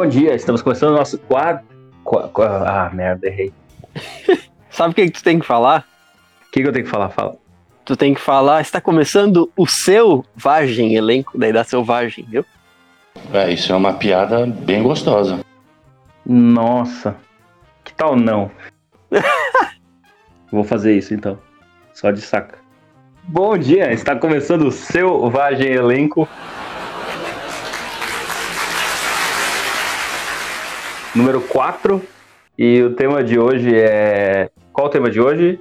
Bom dia, estamos começando o nosso quadro. Qua- qua- Ah, merda, errei. Sabe o que, que tu tem que falar? O que, que eu tenho que falar? Fala. Tu tem que falar, está começando o selvagem elenco, daí dá selvagem, viu? É, isso é uma piada bem gostosa. Nossa, que tal não? Vou fazer isso então, só de saca. Bom dia, está começando o Selvagem Elenco. Número 4. E o tema de hoje é. Qual o tema de hoje?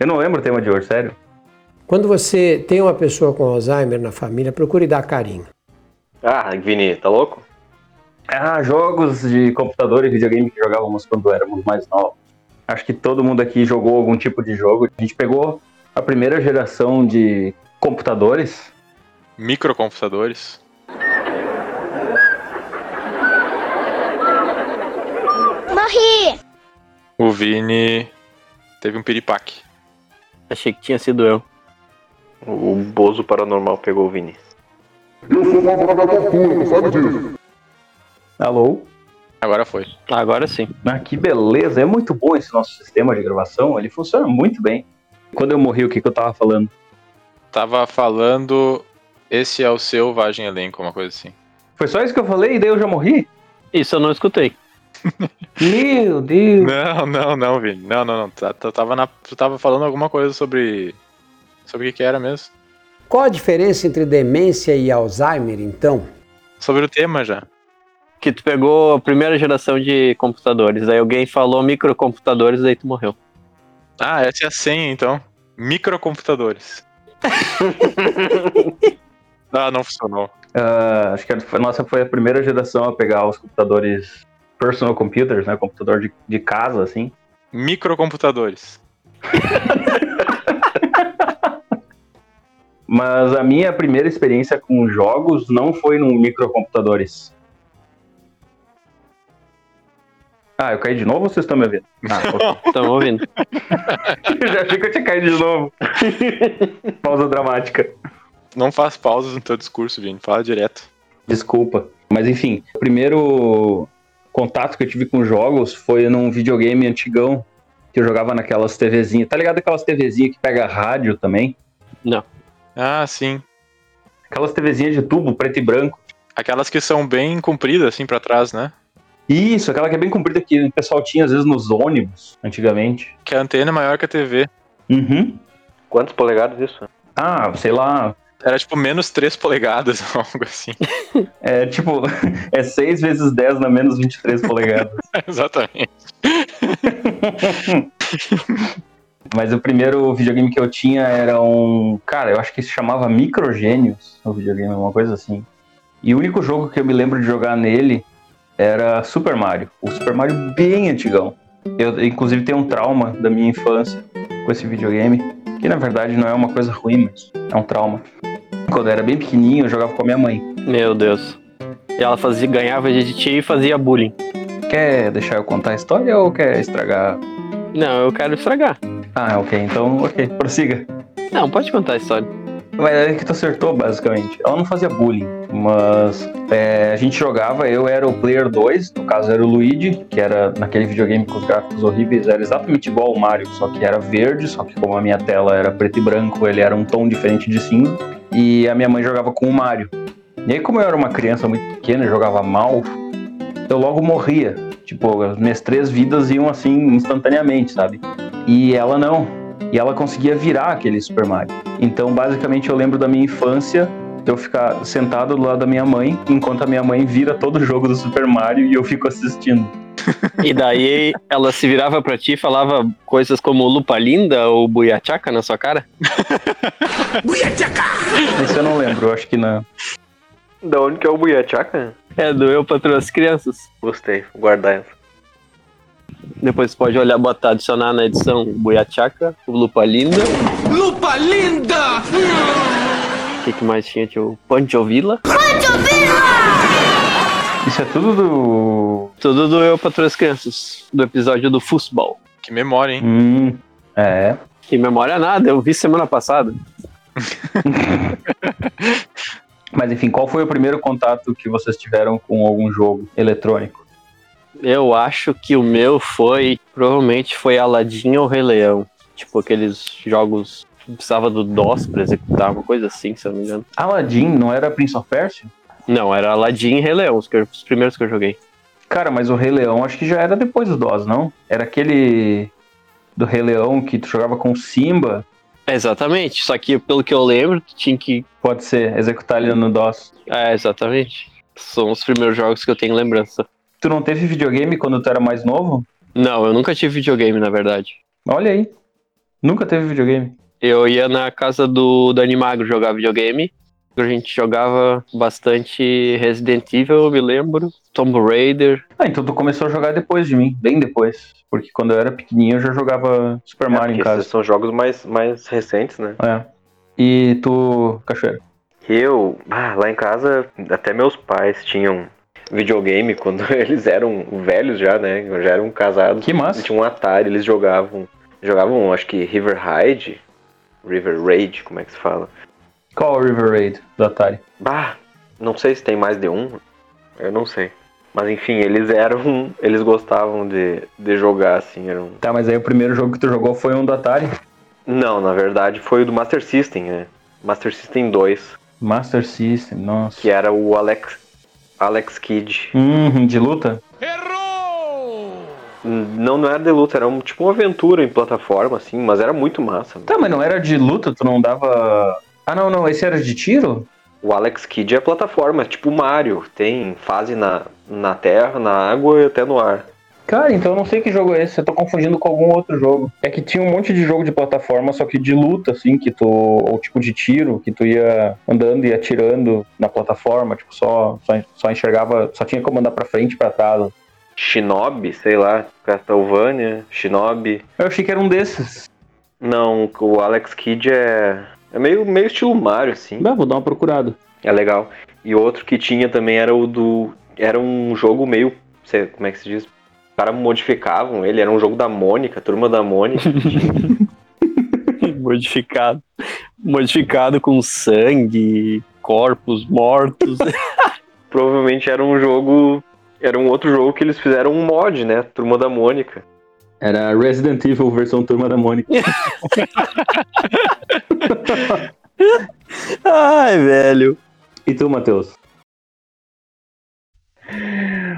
Eu não lembro o tema de hoje, sério. Quando você tem uma pessoa com Alzheimer na família, procure dar carinho. Ah, Vini, tá louco? Ah, jogos de computador e videogame que jogávamos quando éramos mais novos. Acho que todo mundo aqui jogou algum tipo de jogo. A gente pegou a primeira geração de computadores. Microcomputadores. Morri! O Vini teve um piripaque. Achei que tinha sido eu. O Bozo Paranormal pegou o Vini. Alô? Agora foi. Agora sim. Ah, que beleza! É muito bom esse nosso sistema de gravação. Ele funciona muito bem. Quando eu morri, o que, que eu tava falando? Tava falando. Esse é o selvagem elenco, uma coisa assim. Foi só isso que eu falei e daí eu já morri? Isso eu não escutei. Meu Deus! Não, não, não, Vini. Não, não, não. Tu, tu tava, na, tu tava falando alguma coisa sobre. Sobre o que, que era mesmo? Qual a diferença entre demência e Alzheimer, então? Sobre o tema já. Que tu pegou a primeira geração de computadores, aí alguém falou microcomputadores, daí tu morreu. Ah, essa é a senha então. Microcomputadores. ah, não funcionou. Ah, acho que a nossa foi a primeira geração a pegar os computadores personal computers, né? Computador de, de casa, assim. Microcomputadores. Mas a minha primeira experiência com jogos não foi num microcomputadores. Ah, eu caí de novo ou vocês estão me ouvindo? Ah. Tamo ouvindo. já achei que eu tinha caído de novo. Pausa dramática. Não faz pausas no teu discurso, Vini. Fala direto. Desculpa. Mas enfim, o primeiro contato que eu tive com jogos foi num videogame antigão que eu jogava naquelas TVzinhas. Tá ligado aquelas TVzinhas que pega rádio também? Ah, sim. Aquelas TVzinhas de tubo, preto e branco. Aquelas que são bem compridas, assim, pra trás, né? Isso, aquela que é bem comprida que o pessoal tinha às vezes nos ônibus, antigamente. Que a antena é maior que a TV. Uhum. Quantos polegadas isso? Ah, sei lá. Era tipo menos 3 polegadas, algo assim. É tipo, é 6 vezes 10 na menos 23 polegadas. Exatamente. Mas o primeiro videogame que eu tinha era um. Cara, eu acho que se chamava Microgênios, o videogame, alguma coisa assim. E o único jogo que eu me lembro de jogar nele era Super Mario. O Super Mario bem antigão. Eu, inclusive, tenho um trauma da minha infância com esse videogame. Que na verdade não é uma coisa ruim, mas é um trauma. Quando eu era bem pequenininho, eu jogava com a minha mãe. Meu Deus. E ela fazia, ganhava de ti e fazia bullying. Quer deixar eu contar a história ou quer estragar? Não, eu quero estragar. Ah, ok. Então, ok. Prossiga. Não, pode contar a história. Mas é que tu acertou, basicamente. Ela não fazia bullying, mas é, a gente jogava, eu era o player 2, no caso era o Luigi, que era naquele videogame com os gráficos horríveis, era exatamente igual ao Mario, só que era verde, só que como a minha tela era preto e branco, ele era um tom diferente de cinza, e a minha mãe jogava com o Mario. E aí, como eu era uma criança muito pequena jogava mal, eu logo morria. Tipo, as minhas três vidas iam assim instantaneamente, sabe? E ela não. E ela conseguia virar aquele Super Mario. Então, basicamente, eu lembro da minha infância de eu ficar sentado do lado da minha mãe, enquanto a minha mãe vira todo o jogo do Super Mario e eu fico assistindo. E daí ela se virava pra ti e falava coisas como lupa linda ou buiachaca na sua cara? Isso eu não lembro, eu acho que não. Da onde que é o Buiachaca? É, do Eu Patrulho as Crianças. Gostei, vou guardar essa. Depois você pode olhar, botar, adicionar na edição Buiachaca, o Lupa Linda. Lupa linda! O que, que mais tinha? Tinha o Panchovila. Isso é tudo do. Tudo do Eu Patrulho as Crianças, do episódio do futebol. Que memória, hein? Hum. É. Que memória nada, eu vi semana passada. Mas enfim, qual foi o primeiro contato que vocês tiveram com algum jogo eletrônico? Eu acho que o meu foi. Provavelmente foi Aladdin ou Rei Leão. Tipo aqueles jogos que precisava do DOS pra executar, uma coisa assim, se eu não me engano. Aladdin não era Prince of Persia? Não, era Aladdin e Rei Leão, os, eu- os primeiros que eu joguei. Cara, mas o Rei Leão acho que já era depois do DOS, não? Era aquele do Rei Leão que tu jogava com Simba. Exatamente, só que pelo que eu lembro, tu tinha que. Pode ser, executar ele no DOS. É, exatamente. São os primeiros jogos que eu tenho lembrança. Tu não teve videogame quando tu era mais novo? Não, eu nunca tive videogame, na verdade. Olha aí. Nunca teve videogame. Eu ia na casa do Dani Magro jogar videogame. A gente jogava bastante Resident Evil, eu me lembro. Tomb Raider. Ah, então tu começou a jogar depois de mim, bem depois. Porque quando eu era pequenininho eu já jogava Super É, Mario em casa. esses são jogos mais, mais recentes, né? É. E tu, Cachoeira? Eu, ah, lá em casa, até meus pais tinham videogame quando eles eram velhos já, né? Já eram casados. Que massa. Eles tinham um Atari, eles jogavam. Jogavam, acho que River Raid. River Raid, como é que se fala? Qual o River Raid do Atari? Bah, não sei se tem mais de um. Eu não sei. Mas enfim, eles eram. Eles gostavam de, de jogar, assim. Eram... Tá, mas aí o primeiro jogo que tu jogou foi um do Atari? Não, na verdade foi o do Master System, né? Master System 2, Master System, nossa. que era o Alex. Alex Kidd. Hum, de luta? Não, não era de luta, era um, tipo uma aventura em plataforma, assim, mas era muito massa. Tá, mas não era de luta, tu não dava. Ah, não, não, esse era de tiro? O Alex Kidd é plataforma, tipo Mario. Tem fase na, na terra, na água e até no ar. Cara, então eu não sei que jogo é esse, eu tô confundindo com algum outro jogo. É que tinha um monte de jogo de plataforma, só que de luta, assim, que tu. Ou tipo de tiro, que tu ia andando e atirando na plataforma, tipo, só, só, só enxergava, só tinha como andar pra frente e pra trás. Shinobi, sei lá, Castlevania, Shinobi. Eu achei que era um desses. Não, o Alex Kidd é. É meio, meio estilo Mario, assim. Ah, vou dar uma procurada. É legal. E outro que tinha também era o do. Era um jogo meio. Sei, como é que se diz? Os caras modificavam ele, era um jogo da Mônica, turma da Mônica. Modificado. Modificado com sangue, corpos mortos. Provavelmente era um jogo. Era um outro jogo que eles fizeram um mod, né? Turma da Mônica. Era Resident Evil versão Turma da Mônica. Ai, velho. E tu, Matheus?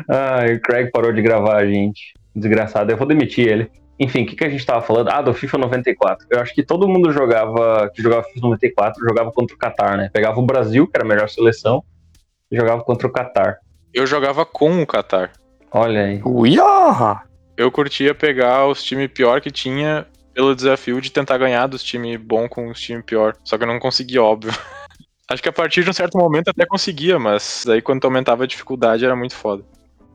Ai, o Craig parou de gravar, gente. Desgraçado, eu vou demitir ele. Enfim, o que, que a gente tava falando? Ah, do FIFA 94. Eu acho que todo mundo jogava, que jogava FIFA 94, jogava contra o Qatar, né? Pegava o Brasil, que era a melhor seleção, e jogava contra o Qatar. Eu jogava com o Qatar. Olha aí. Uia! Eu curtia pegar os times pior que tinha pelo desafio de tentar ganhar dos times bom com os times pior. Só que eu não conseguia, óbvio. Acho que a partir de um certo momento até conseguia, mas daí quando aumentava a dificuldade era muito foda.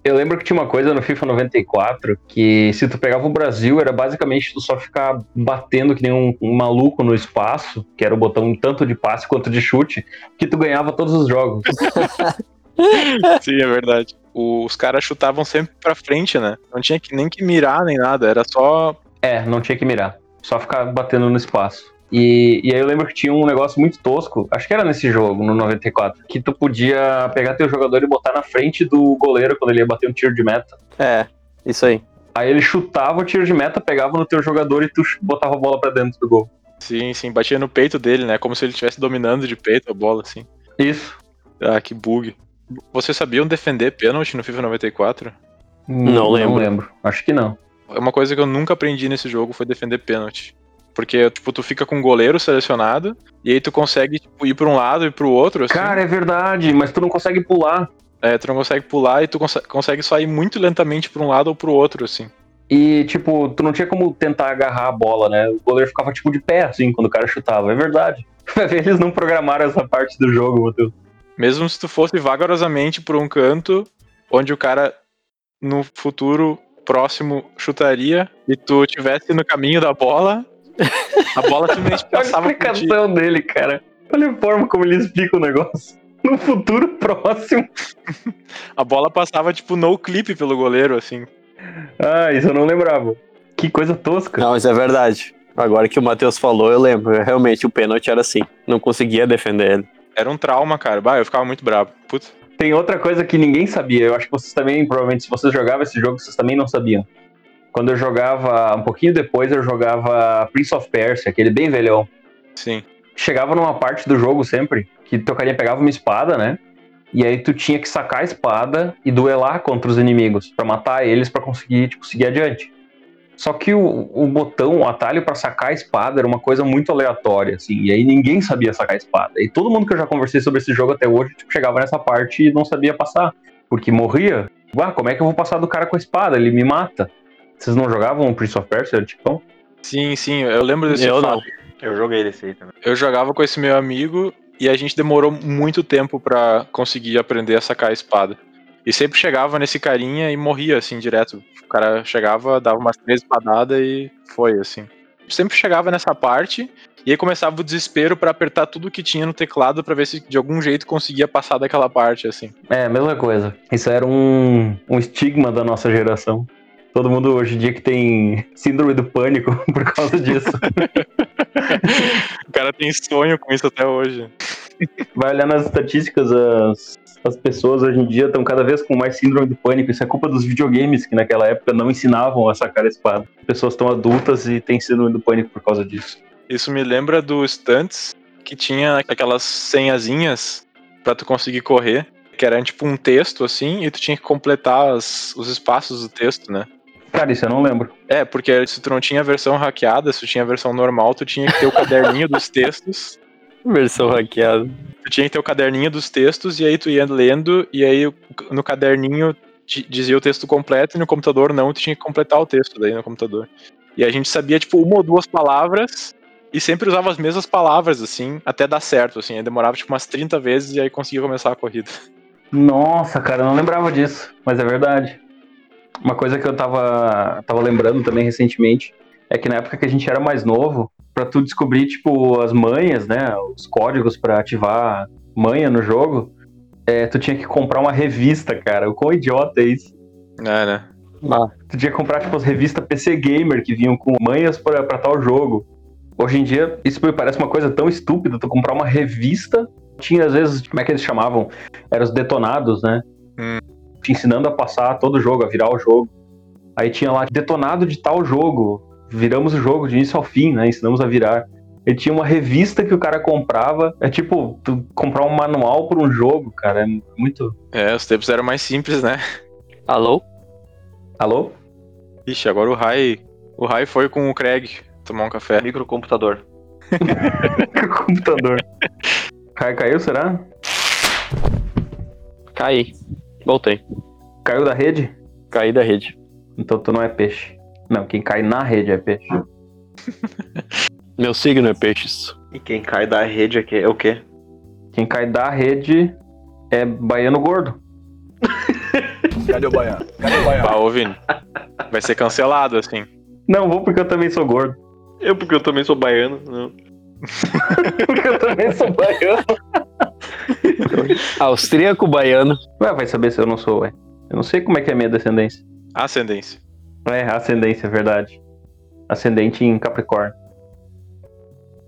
Eu lembro que tinha uma coisa no FIFA 94 que se tu pegava o Brasil era basicamente tu só ficar batendo que nem um, um maluco no espaço, que era o botão tanto de passe quanto de chute, que tu ganhava todos os jogos. Sim, é verdade. Os caras chutavam sempre pra frente, né? Não tinha que, nem que mirar nem nada, era só. É, não tinha que mirar. Só ficar batendo no espaço. E, e aí eu lembro que tinha um negócio muito tosco, acho que era nesse jogo, no 94, que tu podia pegar teu jogador e botar na frente do goleiro quando ele ia bater um tiro de meta. É, isso aí. Aí ele chutava o tiro de meta, pegava no teu jogador e tu botava a bola pra dentro do gol. Sim, sim, batia no peito dele, né? Como se ele estivesse dominando de peito a bola, assim. Isso. Ah, que bug. Vocês sabiam defender pênalti no FIFA 94? Não lembro. Não lembro. Acho que não. É uma coisa que eu nunca aprendi nesse jogo foi defender pênalti. Porque, tipo, tu fica com o goleiro selecionado, e aí tu consegue, tipo, ir pra um lado e pro outro, assim. Cara, é verdade, mas tu não consegue pular. É, tu não consegue pular e tu conse- consegue só ir muito lentamente pra um lado ou pro outro, assim. E, tipo, tu não tinha como tentar agarrar a bola, né? O goleiro ficava, tipo, de pé, assim, quando o cara chutava. É verdade. Eles não programaram essa parte do jogo, Matheus. Mesmo se tu fosse vagarosamente por um canto, onde o cara, no futuro próximo, chutaria, e tu tivesse no caminho da bola, a bola simplesmente Olha a passava por ti. explicação dele, cara. Olha a forma como ele explica o negócio. No futuro próximo. A bola passava, tipo, no clipe pelo goleiro, assim. Ah, isso eu não lembrava. Que coisa tosca. Não, mas é verdade. Agora que o Matheus falou, eu lembro. Realmente, o pênalti era assim. Não conseguia defender ele. Era um trauma, cara. Bah, eu ficava muito bravo. Puta. Tem outra coisa que ninguém sabia. Eu acho que vocês também, provavelmente, se vocês jogavam esse jogo, vocês também não sabiam. Quando eu jogava, um pouquinho depois, eu jogava Prince of Persia, aquele bem velhão. Sim. Chegava numa parte do jogo sempre, que teu carinha pegava uma espada, né? E aí tu tinha que sacar a espada e duelar contra os inimigos, pra matar eles pra conseguir, tipo, seguir adiante. Só que o, o botão, o atalho pra sacar a espada era uma coisa muito aleatória, assim. E aí ninguém sabia sacar a espada. E todo mundo que eu já conversei sobre esse jogo até hoje, tipo, chegava nessa parte e não sabia passar. Porque morria. Ué, como é que eu vou passar do cara com a espada? Ele me mata. Vocês não jogavam Prince of Persia, tipo? Sim, sim, eu lembro desse Eu fato. não. Eu joguei desse aí também. Eu jogava com esse meu amigo e a gente demorou muito tempo pra conseguir aprender a sacar a espada. E sempre chegava nesse carinha e morria, assim, direto. O cara chegava, dava umas três espadadas e foi, assim. Sempre chegava nessa parte e aí começava o desespero pra apertar tudo que tinha no teclado pra ver se de algum jeito conseguia passar daquela parte, assim. É, mesma coisa. Isso era um, um estigma da nossa geração. Todo mundo hoje em dia que tem síndrome do pânico por causa disso. O cara tem sonho com isso até hoje. Vai olhar nas estatísticas, as, as pessoas hoje em dia estão cada vez com mais síndrome do pânico. Isso é culpa dos videogames, que naquela época não ensinavam a sacar a espada. Pessoas estão adultas e têm síndrome do pânico por causa disso. Isso me lembra do Stunts, que tinha aquelas senhazinhas pra tu conseguir correr, que era tipo um texto assim, e tu tinha que completar as- os espaços do texto, né? Cara, isso eu não lembro. É, porque se tu não tinha a versão hackeada, se tu tinha a versão normal, tu tinha que ter o caderninho dos textos. Versão hackeada. Tu tinha que ter o caderninho dos textos, e aí tu ia lendo, e aí no caderninho di- dizia o texto completo, e no computador não, tu tinha que completar o texto daí no computador. E a gente sabia, tipo, uma ou duas palavras, e sempre usava as mesmas palavras, assim, até dar certo, assim. Aí demorava, tipo, umas 30 vezes, e aí conseguia começar a corrida. Nossa, cara, eu não lembrava disso, mas é verdade. Uma coisa que eu tava, tava lembrando também recentemente é que na época que a gente era mais novo, pra tu descobrir, tipo, as manhas, né, os códigos pra ativar manha no jogo, é, tu tinha que comprar uma revista, cara. O quão idiota é isso? É, né? Tu tinha que comprar, tipo, as revistas PC Gamer que vinham com manhas pra tal jogo. Hoje em dia, isso me parece uma coisa tão estúpida, tu comprar uma revista. Tinha, às vezes, como é que eles chamavam? Eram os detonados, né? Hum. Te ensinando a passar todo o jogo, a virar o jogo. Aí tinha lá, detonado de tal jogo. Viramos o jogo de início ao fim, né? Ensinamos a virar. E tinha uma revista que o cara comprava. É tipo, tu comprar um manual por um jogo, cara. É muito. É, os tempos eram mais simples, né? Alô? Alô? Ixi, agora o Rai. O Rai foi com o Craig tomar um café. Microcomputador. computador. Cai, caiu, será? Caí. Voltei. Caiu da rede? Caí da rede. Então tu não é peixe. Não, quem cai na rede é peixe. Meu signo é peixes. E quem cai da rede aqui é o quê? Quem cai da rede é baiano gordo. Cadê o baiano? Cadê o baiano? Bah, ô Vini. Vai ser cancelado, assim. Não, vou porque eu também sou gordo. Eu, porque eu também sou baiano. Não. Porque eu também sou baiano. Austríaco baiano. Ué, vai saber se eu não sou, ué. Eu não sei como é que é a minha descendência. Ascendência. É, ascendência, é verdade. Ascendente em Capricórnio.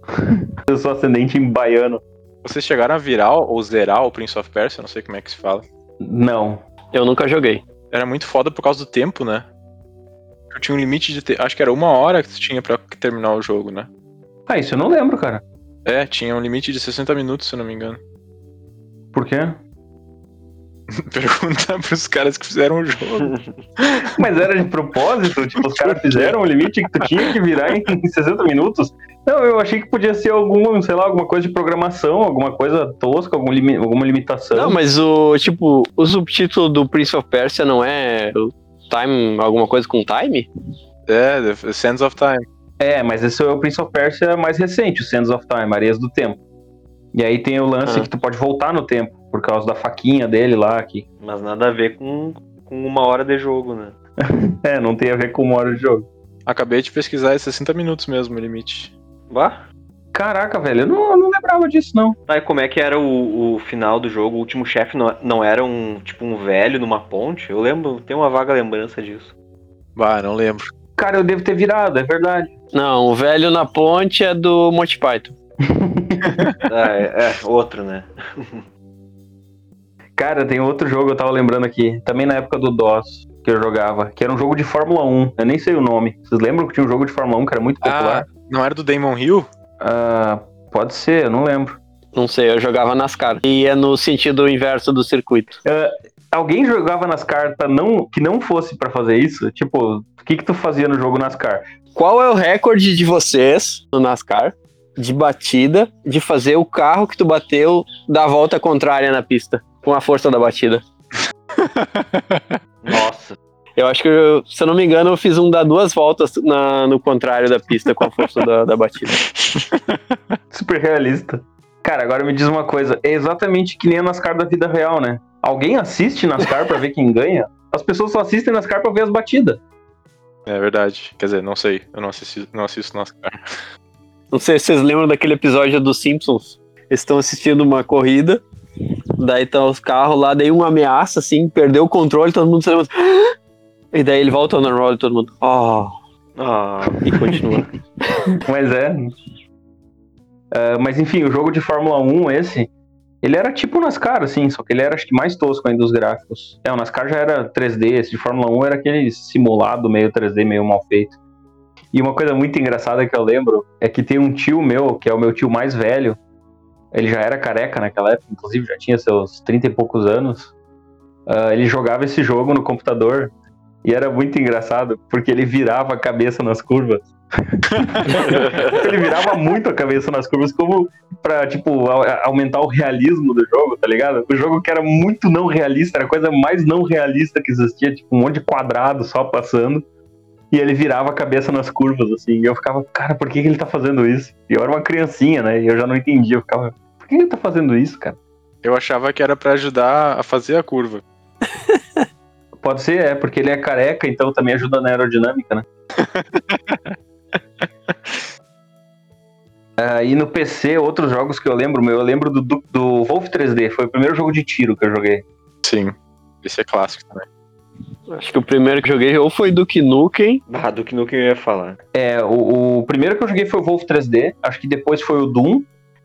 eu sou ascendente em baiano. Vocês chegaram a virar ou zerar o Prince of Persia? Não sei como é que se fala. Não. Eu nunca joguei. Era muito foda por causa do tempo, né? Eu tinha um limite de. Te... Acho que era uma hora que tu tinha pra terminar o jogo, né? Ah, isso eu não lembro, cara. É, tinha um limite de 60 minutos, se eu não me engano. Por quê? Pergunta pros caras que fizeram o jogo. Mas era de propósito? Tipo, os caras fizeram o limite que tu tinha que virar em 60 minutos? Não, eu achei que podia ser algum, sei lá, alguma coisa de programação, alguma coisa tosca, algum limi- alguma limitação. Não, mas o, tipo, o subtítulo do Prince of Persia não é o Time, alguma coisa com time? É, The Sands of Time. É, mas esse é o Prince of Persia mais recente, o Sands of Time, Areias do Tempo. E aí tem o lance Ah. que tu pode voltar no tempo, por causa da faquinha dele lá, que Mas nada a ver com, com uma hora de jogo, né? é, não tem a ver com uma hora de jogo. Acabei de pesquisar, é 60 minutos mesmo o limite. Vá. Caraca, velho, eu não, eu não lembrava disso, não. Tá, e como é que era o, o final do jogo? O último chefe não, não era um tipo um velho numa ponte? Eu lembro, tenho uma vaga lembrança disso. Bah, não lembro. Cara, eu devo ter virado, é verdade. Não, o velho na ponte é do Monty Python. Ah, é, é, outro, né? Cara, tem outro jogo, eu tava lembrando aqui, também na época do DOS, que eu jogava, que era um jogo de Fórmula 1. Eu nem sei o nome. Vocês lembram que tinha um jogo de Fórmula 1 que era muito popular? Ah, não era do Damon Hill? Ah, pode ser, eu não lembro. Não sei, eu jogava NASCAR. E ia no sentido inverso do circuito. Alguém jogava nas cartas não, que não fosse pra fazer isso? Tipo, o que que tu fazia no jogo NASCAR? Qual é o recorde de vocês no NASCAR de batida de fazer o carro que tu bateu dar a volta contrária na pista com a força da batida? Nossa. Eu acho que, eu, se eu não me engano, eu fiz um dar duas voltas na- no contrário da pista com a força da, da batida. Super realista. Cara, agora me diz uma coisa. É exatamente que nem a NASCAR da vida real, né? Alguém assiste NASCAR pra ver quem ganha? As pessoas só assistem NASCAR pra ver as batidas. É verdade. Quer dizer, não sei. Eu não assisto, não assisto NASCAR. Não sei se vocês lembram daquele episódio dos Simpsons. Eles estão assistindo uma corrida, daí tá os carros lá, daí uma ameaça, assim, perdeu o controle, todo mundo se lembra. E daí ele volta ao normal e todo mundo. Oh, Ah, e continua. Mas é. Ah, mas enfim, o jogo de Fórmula 1, esse, ele era tipo o NASCAR, assim, só que ele era acho que mais tosco ainda dos gráficos. É, o NASCAR já era 3D, esse de Fórmula 1 era aquele simulado meio 3D, meio mal feito. E uma coisa muito engraçada que eu lembro é que tem um tio meu, que é o meu tio mais velho, ele já era careca naquela época, inclusive já tinha seus 30 e poucos anos. Ah, ele jogava esse jogo no computador e era muito engraçado, porque ele virava a cabeça nas curvas. ele virava muito a cabeça nas curvas, como pra, tipo, aumentar o realismo do jogo, tá ligado? O jogo que era muito não realista, era a coisa mais não realista que existia, tipo, um monte de quadrado só passando. E ele virava a cabeça nas curvas, assim. E eu ficava, cara, por que, que ele tá fazendo isso? E eu era uma criancinha, né? E eu já não entendia. Eu ficava, por que ele tá fazendo isso, cara? Eu achava que era pra ajudar a fazer a curva. Pode ser, é, porque ele é careca, então também ajuda na aerodinâmica, né? Ah, e no PC, outros jogos que eu lembro, meu, eu lembro do, do, do Wolf 3D, foi o primeiro jogo de tiro que eu joguei. Sim. Esse é clássico também. Acho que o primeiro que joguei ou foi Duke Nukem, ah, do que nunca eu ia falar. É, o, o primeiro que eu joguei foi o Wolf 3D, acho que depois foi o Doom,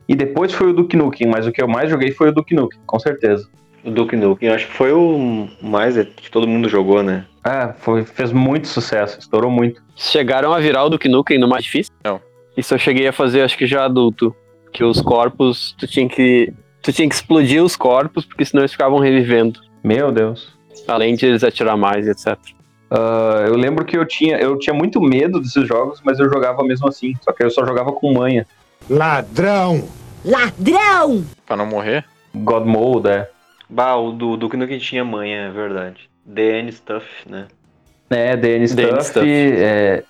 e depois foi o Duke Nukem, mas o que eu mais joguei foi o Duke Nukem, com certeza. O Duke Nukem, eu acho que foi o mais que todo mundo jogou, né? Ah, foi, fez muito sucesso, estourou muito. chegaram a virar o Duke Nukem no mais difícil? Não. Isso eu cheguei a fazer, acho que já adulto. Que os corpos, tu tinha que. Tu tinha que explodir os corpos, porque senão eles ficavam revivendo. Meu Deus. Além de eles atirar mais, etc. Ah, eu lembro que eu tinha, eu tinha muito medo desses jogos, mas eu jogava mesmo assim, só que eu só jogava com manha. Ladrão! Ladrão! Pra não morrer? God Mode, é. Bah, o do Duke Nukem tinha manha, é verdade. DN Stuff, né? É, DN Stuff, Stuff. é,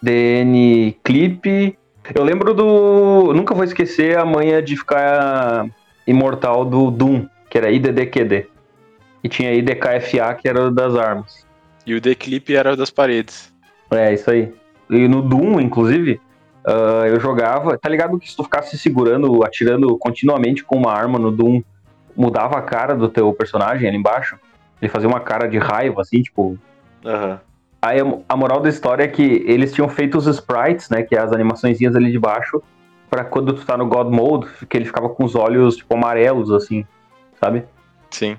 DN Clip. Eu lembro do. Nunca vou esquecer a manha de ficar imortal do Doom, que era IDDQD. E tinha IDKFA, que era o das armas. E o declip era das paredes. É, isso aí. E no Doom, inclusive, ah, eu jogava. Tá ligado que se tu ficasse segurando, atirando continuamente com uma arma no Doom, mudava a cara do teu personagem ali embaixo? Ele fazia uma cara de raiva, assim, tipo, Aham. Aí a- a moral da história é que eles tinham feito os sprites, né, que é as animaçõezinhas ali de baixo, pra quando tu tá no God Mode, que ele ficava com os olhos, tipo, amarelos, assim, sabe? Sim.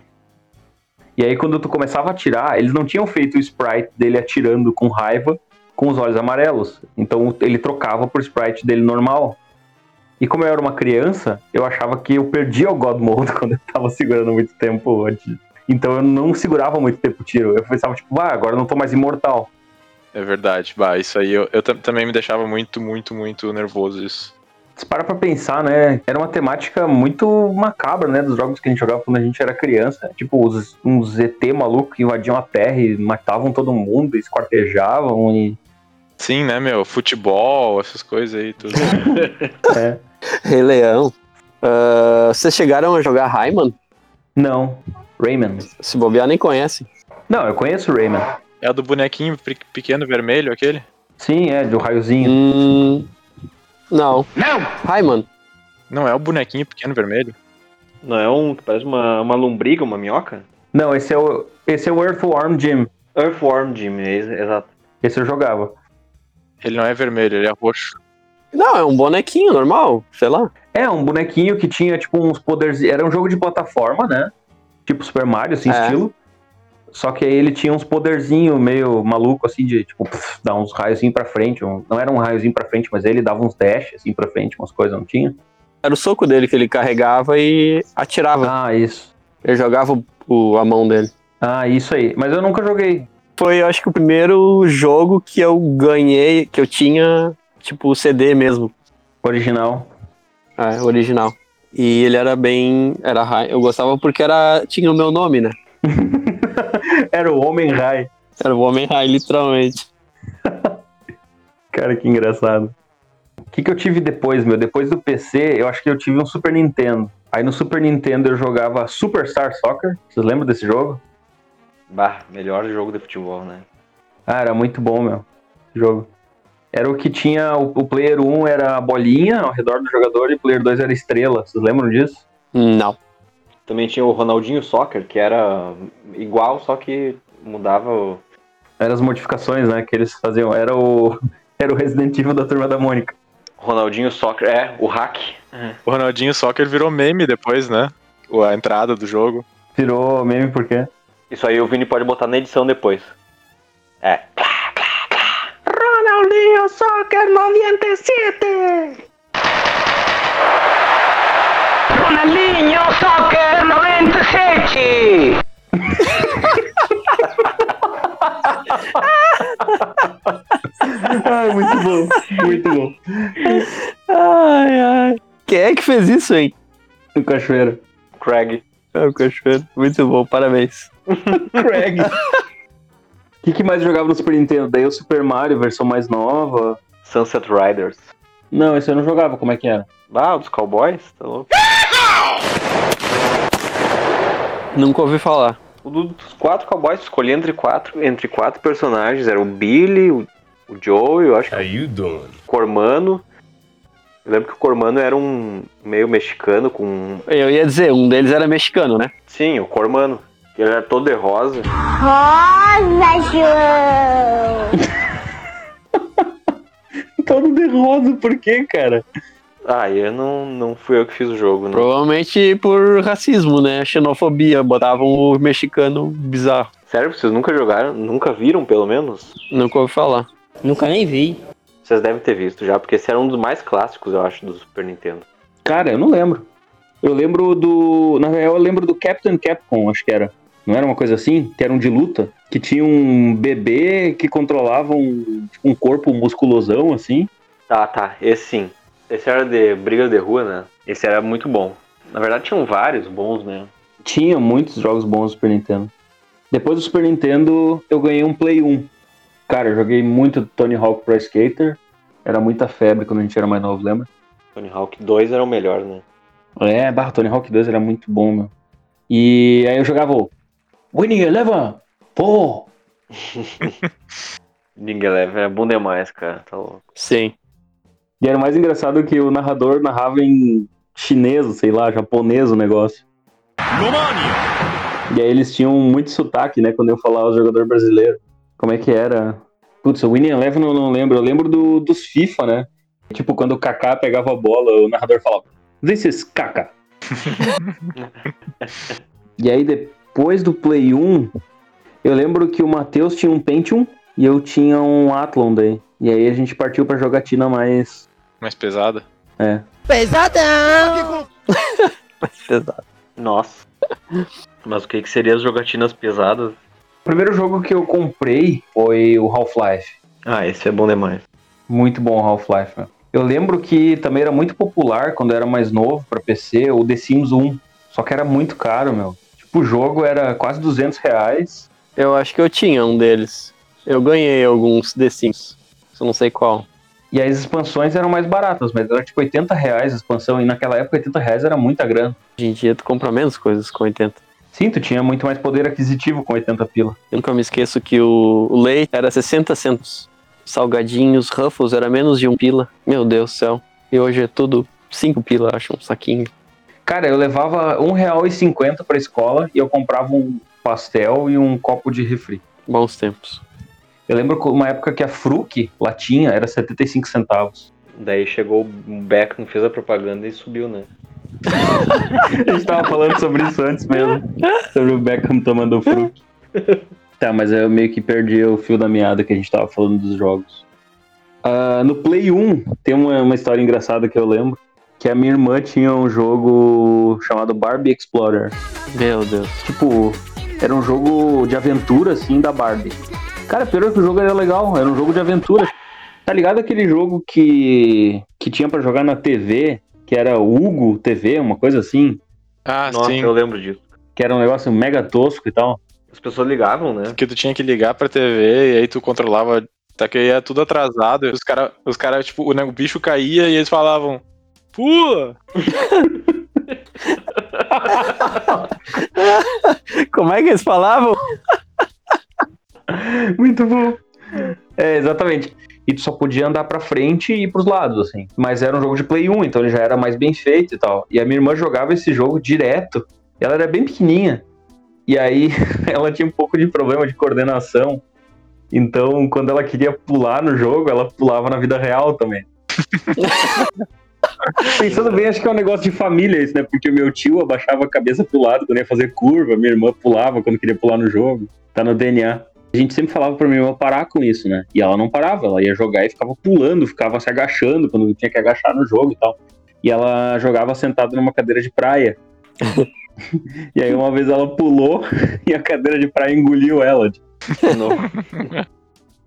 E aí quando tu começava a atirar, eles não tinham feito o sprite dele atirando com raiva com os olhos amarelos. Então ele trocava pro sprite dele normal. E como eu era uma criança, eu achava que eu perdia o God Mode quando eu tava segurando muito tempo antes. Então eu não segurava muito tempo o tiro. Eu pensava, tipo, ah, agora eu não tô mais imortal. É verdade. Bah, isso aí eu, eu tam- também me deixava muito, muito, muito nervoso isso. Se para pra pensar, né? Era uma temática muito macabra, né? Dos jogos que a gente jogava quando a gente era criança. Tipo, os, uns ET malucos que invadiam a Terra e matavam todo mundo, esquartejavam e. Sim, né, meu? Futebol, essas coisas aí, tudo. É. Rei Leão. Ah, vocês chegaram a jogar Rayman? Não. Rayman. Se bobear, nem conhecem. Não, eu conheço o Rayman. é o do bonequinho pe- pequeno vermelho, aquele? Sim, é, do raiozinho. Hum, não. Não! Rayman. Não é o bonequinho pequeno vermelho? Não é um que parece uma, uma lombriga, uma minhoca? Não, esse é o. Esse é o Earthworm Jim. Earthworm Jim, é ex- exato. Esse eu jogava. Ele não é vermelho, ele é roxo. Não, é um bonequinho normal, sei lá. É, um bonequinho que tinha, tipo, uns poderes. Era um jogo de plataforma, né? Tipo Super Mario, assim, É. estilo. Só que aí ele tinha uns poderzinhos meio maluco, assim, de, tipo, pff, dar uns raiozinhos pra frente. um- não era um raiozinho pra frente, mas ele dava uns dash, assim, pra frente, umas coisas, não tinha? Era o soco dele que ele carregava e atirava. Ah, isso. Ele jogava o- o- a mão dele. Ah, isso aí. Mas eu nunca joguei. Foi, eu acho que o primeiro jogo que eu ganhei, que eu tinha, tipo, o CD mesmo. Original. É, original. E ele era bem. Era. Eu gostava porque era, tinha o meu nome, né? Era o Homem Rai. Era o Homem High, literalmente. Cara, que engraçado. O que, que eu tive depois, meu? Depois do PC, eu acho que eu tive um Super Nintendo. Aí no Super Nintendo eu jogava Superstar Soccer. Vocês lembram desse jogo? Bah, melhor jogo de futebol, né? Ah, era muito bom, meu. Jogo. Era o que tinha. O, o player 1 era a bolinha ao redor do jogador e o player 2 era a estrela. Vocês lembram disso? Não. Também tinha o Ronaldinho Soccer, que era igual, só que mudava o. Eram as modificações, né? Que eles faziam. Era o. Era o Resident Evil da turma da Mônica. Ronaldinho Soccer, é, o hack. O Ronaldinho Soccer virou meme depois, né? A entrada do jogo. Virou meme por quê? Isso aí o Vini pode botar na edição depois. É. Ronaldinho Soccer 97. Ronaldinho Soccer 97. Ai, muito bom. Muito bom. Ai, ai. Quem é que fez isso, hein? O Cachoeira. Craig. É o cachoeiro. Muito bom, parabéns. Craig. O que, que mais jogava no Super Nintendo? Daí o Super Mario, versão mais nova. Sunset Riders. Não, esse eu não jogava, como é que era? Ah, o dos Cowboys? Tá louco? Nunca ouvi falar. O do- dos quatro Cowboys, escolhi entre quatro, entre quatro personagens. Era o Billy, o, o Joe, eu acho que o Cormano. Eu lembro que o Cormano era um meio mexicano com. Eu ia dizer, um deles era mexicano, né? Sim, o Cormano. Ele era todo de rosa. Rosa, João. Todo de rosa, por quê, cara? Ah, eu não, não fui eu que fiz o jogo, né? Provavelmente por racismo, né? Xenofobia. Botavam o mexicano bizarro. Sério, vocês nunca jogaram? Nunca viram, pelo menos? Nunca ouvi falar. Nunca nem vi. Vocês devem ter visto já, porque esse era um dos mais clássicos, eu acho, do Super Nintendo. Cara, eu não lembro. Eu lembro do. Na real, eu lembro do Captain Capcom, acho que era. Não era uma coisa assim? Que era um de luta? Que tinha um bebê que controlava um, tipo, um corpo musculosão, assim. Tá, tá, esse sim. Esse era de briga de rua, né? Esse era muito bom. Na verdade, tinham vários bons, né? Tinha muitos jogos bons no Super Nintendo. Depois do Super Nintendo, eu ganhei um Play 1. Cara, eu joguei muito Tony Hawk Pro Skater. Era muita febre quando a gente era mais novo, lembra? Tony Hawk 2 era o melhor, né? É, barra Tony Hawk 2 era muito bom, meu. E aí eu jogava o Winning Eleven! Pô! Ring Eleven é bom demais, cara. Tá louco. Sim. E era mais engraçado que o narrador narrava em chinês, sei lá, japonês o negócio. E aí eles tinham muito sotaque, né, quando eu falava o jogador brasileiro. Como é que era? Putz, o Winning Eleven eu não lembro. Eu lembro do, dos FIFA, né? Tipo, quando o Kaká pegava a bola, o narrador falava This is Kaká. e aí depois do Play 1, eu lembro que o Matheus tinha um Pentium e eu tinha um Athlon daí. E aí a gente partiu pra jogatina mais... Mais pesada. É. Pesadão! Pesado. Nossa. Mas o que, que seriam as jogatinas pesadas? O primeiro jogo que eu comprei foi o Half-Life. Ah, esse é bom demais. Muito bom o Half-Life. meu. Eu lembro que também era muito popular quando eu era mais novo pra PC, o The Sims 1. Só que era muito caro, meu. Tipo, o jogo era quase 200 reais. Eu acho que eu tinha um deles. Eu ganhei alguns The Sims. Só não sei qual. E as expansões eram mais baratas, mas era tipo 80 reais a expansão. E naquela época 80 reais era muita grana. Hoje em dia tu compra menos coisas com 80. Sim, tu tinha muito mais poder aquisitivo com 80 pila. Eu nunca me esqueço que o, o leite era 60 centos. Salgadinhos, Ruffles era menos de um pila. Meu Deus do céu. E hoje é tudo 5 pila, acho, um saquinho. Cara, eu levava R$1,50 pra escola e eu comprava um pastel e um copo de refri. Bons tempos. Eu lembro uma época que a Fruc, latinha, era 75 centavos. Daí chegou o Beckham, fez a propaganda e subiu, né? A gente tava falando sobre isso antes mesmo. Sobre o Beckham tomando fruto. Tá, mas eu meio que perdi o fio da meada que a gente tava falando dos jogos. Ah, no Play 1, tem uma, uma história engraçada que eu lembro. Que a minha irmã tinha um jogo chamado Barbie Explorer. Meu Deus. Tipo, era um jogo de aventura, assim, da Barbie. Cara, pior que o jogo era legal, era um jogo de aventura. Tá ligado aquele jogo que, que tinha pra jogar na TV, que era Hugo TV, uma coisa assim? Ah, Nossa, sim. eu lembro disso. Que era um negócio mega tosco e tal. As pessoas ligavam, né? Que tu tinha que ligar pra TV e aí tu controlava. Tá que ia tudo atrasado. E os caras, os cara, tipo, o, ne- o bicho caía e eles falavam. Pula! Como é que eles falavam? Muito bom. É, exatamente. E tu só podia andar pra frente e ir pros lados, assim. Mas era um jogo de Play 1, então ele já era mais bem feito e tal. E a minha irmã jogava esse jogo direto. Ela era bem pequenininha. E aí ela tinha um pouco de problema de coordenação. Então, quando ela queria pular no jogo, ela pulava na vida real também. Pensando bem, acho que é um negócio de família isso, né? Porque o meu tio abaixava a cabeça pro lado quando ia fazer curva, minha irmã pulava quando queria pular no jogo. Tá no DNA. A gente sempre falava pra minha irmã parar com isso, né? E ela não parava, ela ia jogar e ficava pulando, ficava se agachando quando tinha que agachar no jogo e tal. E ela jogava sentada numa cadeira de praia. e aí uma vez ela pulou e a cadeira de praia engoliu ela. tipo.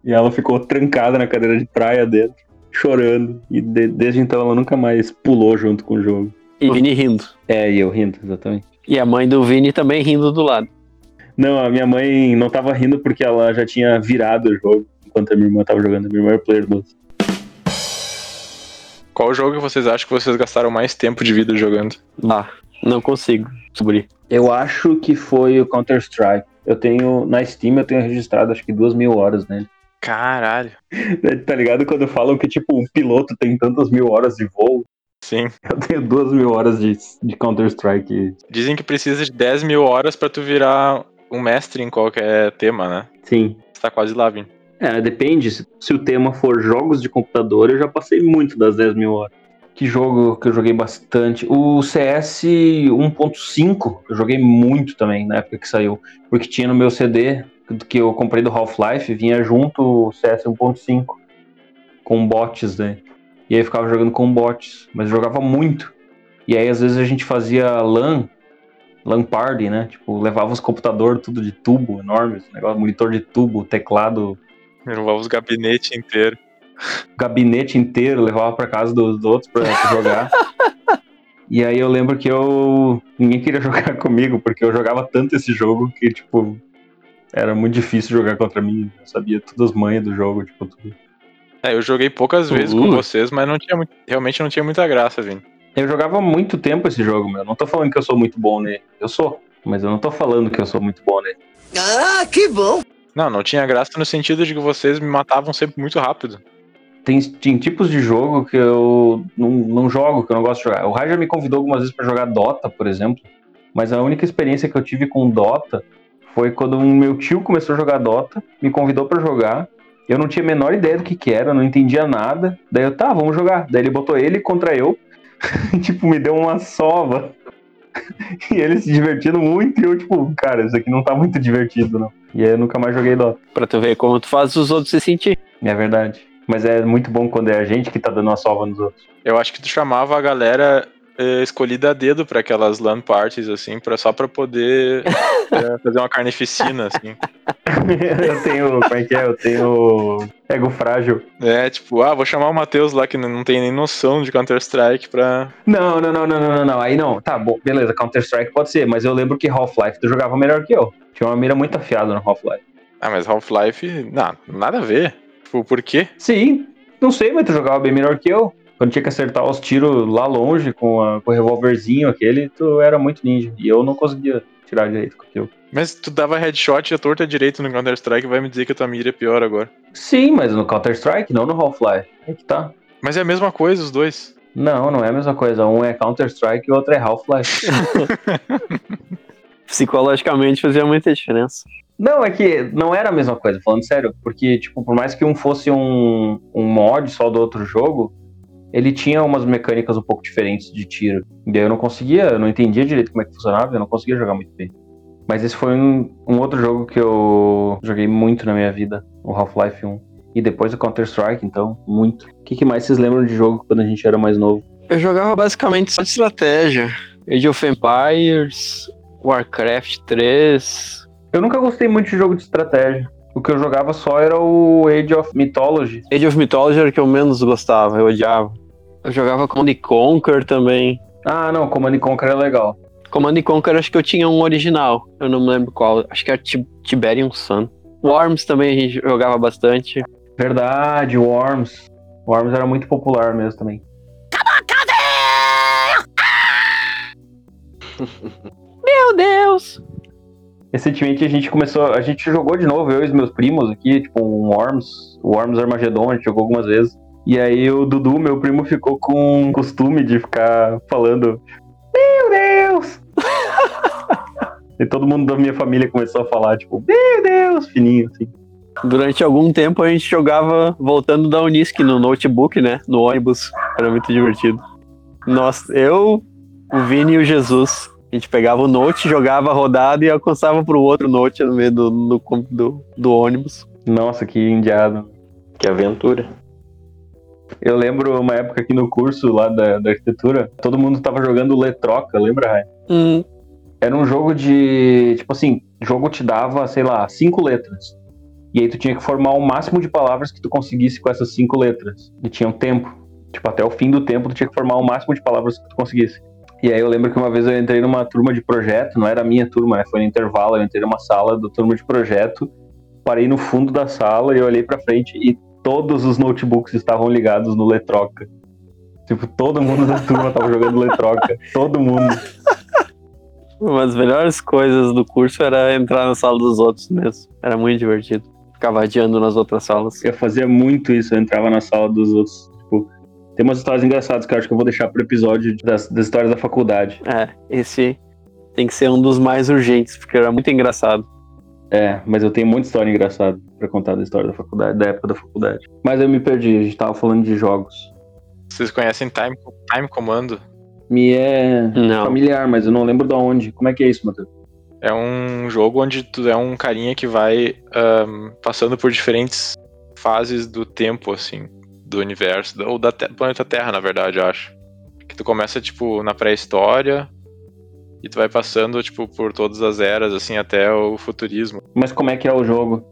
E ela ficou trancada na cadeira de praia dentro, chorando. E de- desde então ela nunca mais pulou junto com o jogo. E Vini rindo. É, e eu rindo, exatamente. E a mãe do Vini também rindo do lado. Não, a minha mãe não tava rindo porque ela já tinha virado o jogo enquanto a minha irmã tava jogando. A minha irmã era player 12. Qual jogo que vocês acham que vocês gastaram mais tempo de vida jogando? Ah, não consigo descobrir. Eu acho que foi o Counter-Strike. Eu tenho, na Steam, eu tenho registrado acho que duas mil horas nele. Caralho. Tá ligado quando falam que, tipo, um piloto tem tantas mil horas de voo? Sim. Eu tenho duas mil horas de, de Counter-Strike. Dizem que precisa de 10 mil horas pra tu virar um mestre em qualquer tema, né? Sim. Você tá quase lá, Vini. É, depende. Se, se o tema for jogos de computador, eu já passei muito das 10 mil horas. Que jogo que eu joguei bastante? O CS 1.5, eu joguei muito também na época que saiu. Porque tinha no meu CD, que eu comprei do Half-Life, vinha junto o CS 1.5, com bots, né? E aí eu ficava jogando com bots, mas eu jogava muito. E aí às vezes a gente fazia LAN, LAN party, né? Tipo, levava os computadores tudo de tubo enormes, negócio, monitor de tubo, teclado Renovava os gabinetes inteiros. gabinete inteiro, levava pra casa dos outros pra pra jogar. e aí eu lembro que eu. Ninguém queria jogar comigo, porque eu jogava tanto esse jogo que, tipo, era muito difícil jogar contra mim. Eu sabia todas as manhas do jogo, tipo, tudo. É, eu joguei poucas vezes com vocês, mas não tinha muito- realmente não tinha muita graça, Vini. Eu jogava há muito tempo esse jogo, meu. Não tô falando que eu sou muito bom nele. Eu sou, mas eu não tô falando que eu sou muito bom nele. Ah, que bom! Não, não tinha graça no sentido de que vocês me matavam sempre muito rápido. Tem, tem tipos de jogo que eu não, não jogo, que eu não gosto de jogar. O Rai já me convidou algumas vezes pra jogar Dota, por exemplo. Mas a única experiência que eu tive com Dota foi quando o meu tio começou a jogar Dota, me convidou pra jogar. Eu não tinha a menor ideia do que que era, não entendia nada. Daí eu, tá, vamos jogar. Daí ele botou ele contra eu. tipo, me deu uma sova. e ele se divertindo muito e eu, tipo, cara, isso aqui não tá muito divertido, não. E aí eu nunca mais joguei Dota. Pra tu ver como tu faz os outros se sentir. É verdade. Mas é muito bom quando é a gente que tá dando a sova nos outros. Eu acho que tu chamava a galera eh, escolhida a dedo pra aquelas LAN parties, assim, pra, só pra poder eh, fazer uma carnificina, assim. eu tenho, como é que é? Eu tenho ego frágil. É, tipo, ah, vou chamar o Matheus lá que não tem nem noção de Counter-Strike pra. Não, não, não, não, não, não, não. Aí não. Tá bom, beleza, Counter-Strike pode ser, mas eu lembro que Half-Life tu jogava melhor que eu. Tinha uma mira muito afiada no Half-Life. Ah, mas Half-Life, não, nada a ver. Tipo, por quê? Sim, não sei, mas tu jogava bem melhor que eu. Quando tinha que acertar os tiros lá longe com, a- com o revolverzinho aquele, tu era muito ninja. E eu não conseguia tirar direito com aquilo. Mas tu dava headshot e a torta direito no Counter-Strike vai me dizer que a tua mira é pior agora. Sim, mas no Counter-Strike, não no Half-Life. É que tá. Mas é a mesma coisa, os dois. Não, não é a mesma coisa. Um é Counter-Strike e o outro é Half-Life. Psicologicamente fazia muita diferença. Não, é que não era a mesma coisa, falando sério. Porque, tipo, por mais que um fosse um, um mod só do outro jogo, ele tinha umas mecânicas um pouco diferentes de tiro. E daí eu não conseguia, eu não entendia direito como é que funcionava, eu não conseguia jogar muito bem. Mas esse foi um, um outro jogo que eu joguei muito na minha vida, o Half-Life 1. E depois o Counter-Strike, então, muito. O que, que mais vocês lembram de jogo quando a gente era mais novo? Eu jogava basicamente só de estratégia. Age of Empires, Warcraft 3. Eu nunca gostei muito de jogo de estratégia. O que eu jogava só era o Age of Mythology. Age of Mythology era o que eu menos gostava, eu odiava. Eu jogava Command and Conquer também. Ah, não, Command and Conquer é legal. Command and Conquer acho que eu tinha um original, eu não me lembro qual. Acho que era Ti- Tiberium Sun. Worms também a gente jogava bastante. Verdade, Worms. Worms era muito popular mesmo também. Meu Deus! Recentemente a gente começou, a gente jogou de novo, eu e os meus primos aqui, tipo um Worms, Worms Armageddon, a gente jogou algumas vezes. E aí o Dudu, meu primo, ficou com o costume de ficar falando Meu Deus! e todo mundo da minha família começou a falar, tipo, Meu Deus, fininho, assim. Durante algum tempo a gente jogava voltando da Unisc no notebook, né? No ônibus. Era muito divertido. Nossa, eu, o Vini e o Jesus. A gente pegava o note, jogava a rodada e alcançava pro outro note no meio do, do, do, do ônibus. Nossa, que indiado. Que aventura. Eu lembro uma época aqui no curso lá da, da arquitetura, todo mundo tava jogando Letroca, lembra, Rai? Hum, Era um jogo de. Tipo assim, o jogo te dava, sei lá, cinco letras. E aí tu tinha que formar o máximo de palavras que tu conseguisse com essas cinco letras. E tinha um tempo. Tipo, até o fim do tempo tu tinha que formar o máximo de palavras que tu conseguisse. E aí eu lembro que uma vez eu entrei numa turma de projeto, não era a minha turma, né? Foi no intervalo, eu entrei numa sala da turma de projeto, parei no fundo da sala e olhei pra frente e todos os notebooks estavam ligados no Letroca. Tipo, todo mundo da turma tava jogando Letroca. Todo mundo. uma das melhores coisas do curso era entrar na sala dos outros mesmo. Era muito divertido. Ficava adiando nas outras salas. Eu fazia muito isso, eu entrava na sala dos outros. Tipo, tem umas histórias engraçadas que eu acho que eu vou deixar pro episódio das, das histórias da faculdade. É, esse tem que ser um dos mais urgentes, porque era muito engraçado. É, mas eu tenho muita história engraçada pra contar da história da faculdade, da época da faculdade. Mas eu me perdi, a gente tava falando de jogos. Vocês conhecem Time, Time Commando? Me é Não. familiar, mas eu não lembro de onde. Como é que é isso, Matheus? É um jogo onde tu é um carinha que vai ahn, passando por diferentes fases do tempo, assim, do universo, ou da te- do planeta Terra, na verdade, eu acho. Que tu começa, tipo, na pré-história e tu vai passando, tipo, por todas as eras, assim, até o futurismo. Mas como é que é o jogo?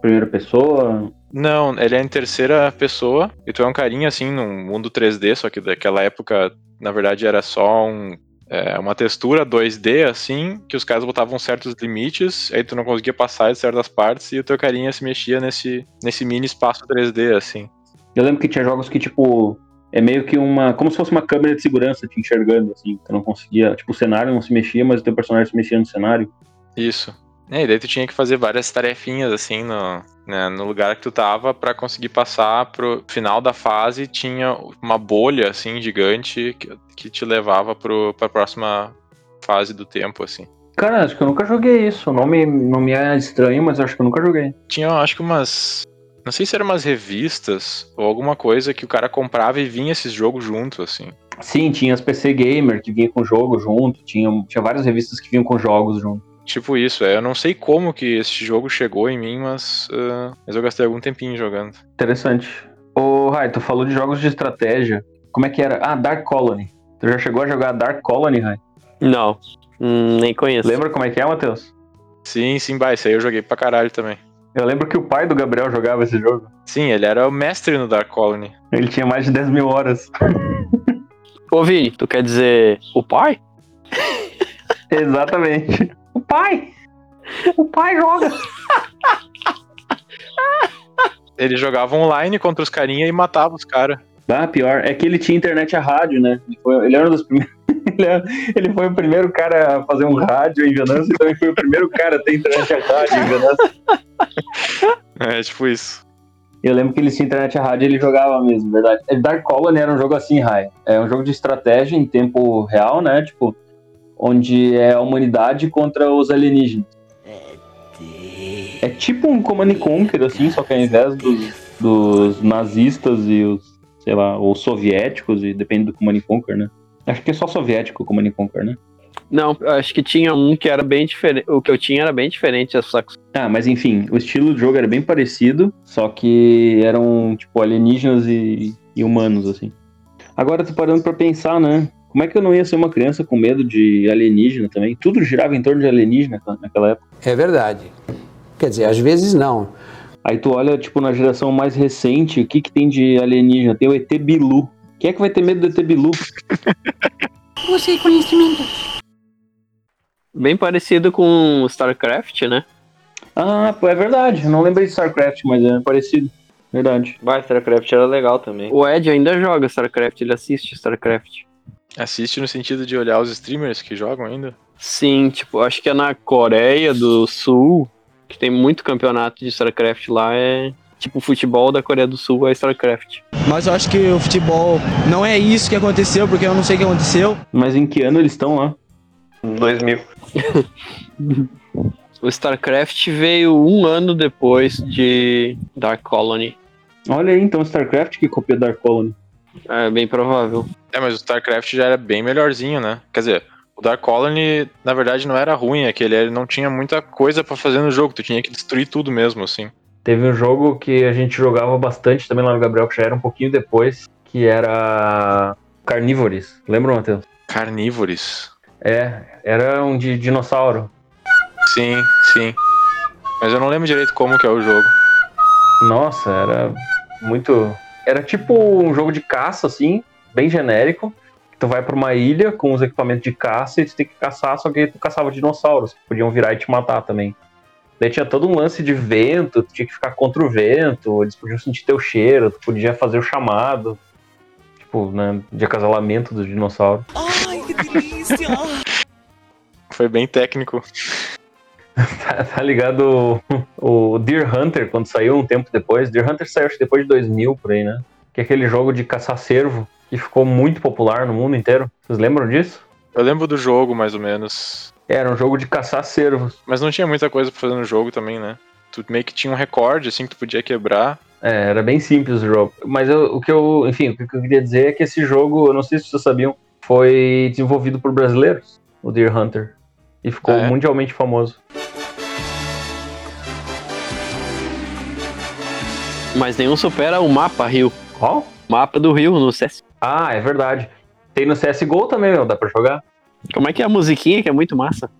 Primeira pessoa? Não, ele é em terceira pessoa e tu é um carinha, assim, num mundo 3D, só que daquela época, na verdade, era só um, é, uma textura 2D, assim, que os caras botavam certos limites, aí tu não conseguia passar de certas partes e o teu carinha se mexia nesse, nesse mini espaço 3D, assim. Eu lembro que tinha jogos que, tipo, é meio que uma. Como se fosse uma câmera de segurança te enxergando, assim. Tu não conseguia. Tipo, o cenário não se mexia, mas o teu personagem se mexia no cenário. Isso. É, e daí tu tinha que fazer várias tarefinhas, assim, no, né, no lugar que tu tava pra conseguir passar pro final da fase. Tinha uma bolha, assim, gigante que, que te levava pro, pra próxima fase do tempo, assim. Cara, acho que eu nunca joguei isso. O nome não me é estranho, mas acho que eu nunca joguei. Tinha, acho que umas. Não sei se eram umas revistas ou alguma coisa que o cara comprava e vinha esses jogos junto, assim. Sim, tinha as PC Gamer que vinha com jogo junto. Tinha, tinha várias revistas que vinham com jogos junto. Tipo isso, é. Eu não sei como que esse jogo chegou em mim, mas, ah, mas eu gastei algum tempinho jogando. Interessante. Ô, Rai, tu falou de jogos de estratégia. Como é que era? Ah, Dark Colony. Tu já chegou a jogar Dark Colony, Rai? Não, hum, nem conheço. Lembra como é que é, Matheus? Sim, sim, vai, isso aí eu joguei pra caralho também. Eu lembro que o pai do Gabriel jogava esse jogo. Sim, ele era o mestre no Dark Colony. Ele tinha mais de 10 mil horas. Ô, Vini, tu quer dizer o pai? Exatamente. O pai! O pai joga! Ele jogava online contra os carinha e matava os caras. Ah, pior. É que ele tinha internet a rádio, né? Ele, foi, ele era um dos primeiros. Ele, era- ele foi o primeiro cara a fazer um rádio em Venâncio e também foi o primeiro cara a ter internet a rádio em Venâncio. É, tipo isso. Eu lembro que ele tinha internet a rádio e ele jogava mesmo, verdade. É, Dark Colony era um jogo assim, Rai. É um jogo de estratégia em tempo real, né? Tipo, onde é a humanidade contra os alienígenas. É tipo um Command and Conquer, assim, só que ao invés dos, dos nazistas e os sei lá, ou soviéticos, e depende do Command and Conquer, né? Acho que é só soviético o Command and Conquer, né? Não, acho que tinha um que era bem diferente. O que eu tinha era bem diferente. Só que Ah, mas enfim, o estilo de jogo era bem parecido, só que eram, tipo, alienígenas e, e humanos, assim. Agora eu tô parando pra pensar, né? Como é que eu não ia ser uma criança com medo de alienígena também? Tudo girava em torno de alienígena naquela época. É verdade. Quer dizer, às vezes não. Aí tu olha, tipo, na geração mais recente, o que que tem de alienígena? Tem o ET Bilu. Quem é que vai ter medo do ET Bilu? Você conhecimento. bem parecido com StarCraft, né? Ah, pô, é verdade. Eu não lembrei de StarCraft, mas é parecido. Verdade. Bah, StarCraft era legal também. O Ed ainda joga StarCraft, ele assiste StarCraft. Assiste no sentido de olhar os streamers que jogam ainda. Sim, tipo, acho que é na Coreia do Sul, que tem muito campeonato de StarCraft lá, é tipo o futebol da Coreia do Sul é StarCraft. Mas eu acho que o futebol não é isso que aconteceu, porque eu não sei o que aconteceu. Mas em que ano eles estão lá? 2000. O StarCraft veio um ano depois de Dark Colony. Olha aí, então, StarCraft que copiou Dark Colony. É bem provável. É, mas o StarCraft já era bem melhorzinho, né? Quer dizer, o Dark Colony, na verdade, não era ruim, é que ele não tinha muita coisa pra fazer no jogo, tu tinha que destruir tudo mesmo, assim. Teve um jogo que a gente jogava bastante também lá no Gabriel, que já era um pouquinho depois, que era Carnívoros. Lembra, Matheus? Carnívoros. É, era um de dinossauro. Sim, sim. Mas eu não lembro direito como que é o jogo. Nossa, era muito. Era tipo um jogo de caça, assim, bem genérico. Tu vai pra uma ilha com os equipamentos de caça e tu tem que caçar, só que tu caçava dinossauros, que podiam virar e te matar também. Daí tinha todo um lance de vento, tu tinha que ficar contra o vento, eles podiam sentir teu cheiro, tu podia fazer o chamado. Tipo, né, de acasalamento dos dinossauros. Ai, que delícia! Foi bem técnico. Tá, tá ligado o, o Deer Hunter, quando saiu um tempo depois? Deer Hunter saiu acho que depois de 2000, por aí, né? Que é aquele jogo de caçar cervo, que ficou muito popular no mundo inteiro. Vocês lembram disso? Eu lembro do jogo, mais ou menos. Era um jogo de caçar cervos. Mas não tinha muita coisa pra fazer no jogo também, né? Tu meio que tinha um recorde, assim, que tu podia quebrar. É, era bem simples o jogo. Mas eu- o que eu, enfim, o que eu queria dizer é que esse jogo, eu não sei se vocês sabiam, foi desenvolvido por brasileiros, o Deer Hunter. E ficou Ah, é? mundialmente famoso. Mas nenhum supera o mapa Rio. Qual? Mapa do Rio no CS. Ah, é verdade. Tem no CSGO também, meu, dá pra jogar. Como é que é a musiquinha que é muito massa?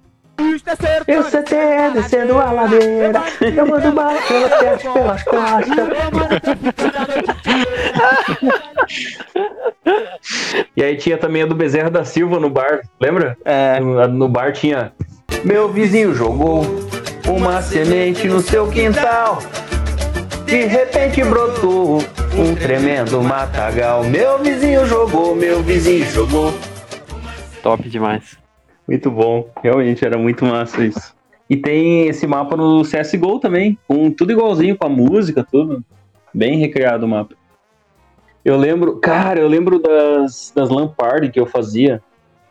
Eu CT descendo a ladeira. Eu mando bala pelas pernas, pelas costas. E aí tinha também a do Bezerra da Silva no bar, lembra? É. No, no bar tinha. Meu vizinho jogou uma semente no seu quintal. De repente brotou um tremendo matagal. Meu vizinho jogou, meu vizinho jogou. Top demais. Muito bom, realmente era muito massa isso. E tem esse mapa no CSGO também, com tudo igualzinho, com a música, tudo. Bem recriado o mapa. Eu lembro, cara, eu lembro das, das LAN party que eu fazia,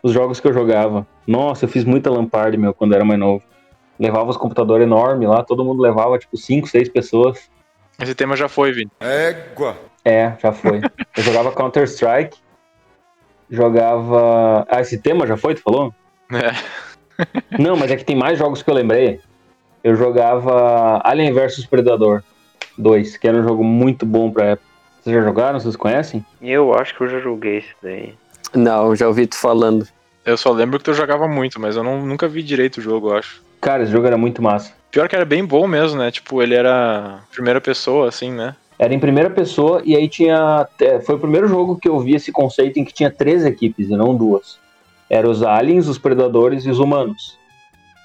os jogos que eu jogava. Nossa, eu fiz muita LAN party, meu, quando era mais novo. Levava os computadores enormes lá, todo mundo levava, tipo, 5, 6 pessoas. Esse tema já foi, Vini. Égua. É, já foi. Eu jogava Counter-Strike, jogava... Ah, esse tema já foi, tu falou? É. Não, mas é que tem mais jogos que eu lembrei. Eu jogava Alien vs Predador 2, que era um jogo muito bom pra época. Vocês já jogaram? Vocês conhecem? Eu acho que eu já joguei esse daí. Não, já ouvi tu falando. Eu só lembro que tu jogava muito, mas eu não, nunca vi direito o jogo, eu acho. Cara, esse jogo era muito massa. Pior que era bem bom mesmo, né? Tipo, ele era primeira pessoa, assim, né? Era em primeira pessoa e aí tinha. é, Foi o primeiro jogo que eu vi esse conceito em que tinha três equipes e não duas. Eram os aliens, os predadores e os humanos.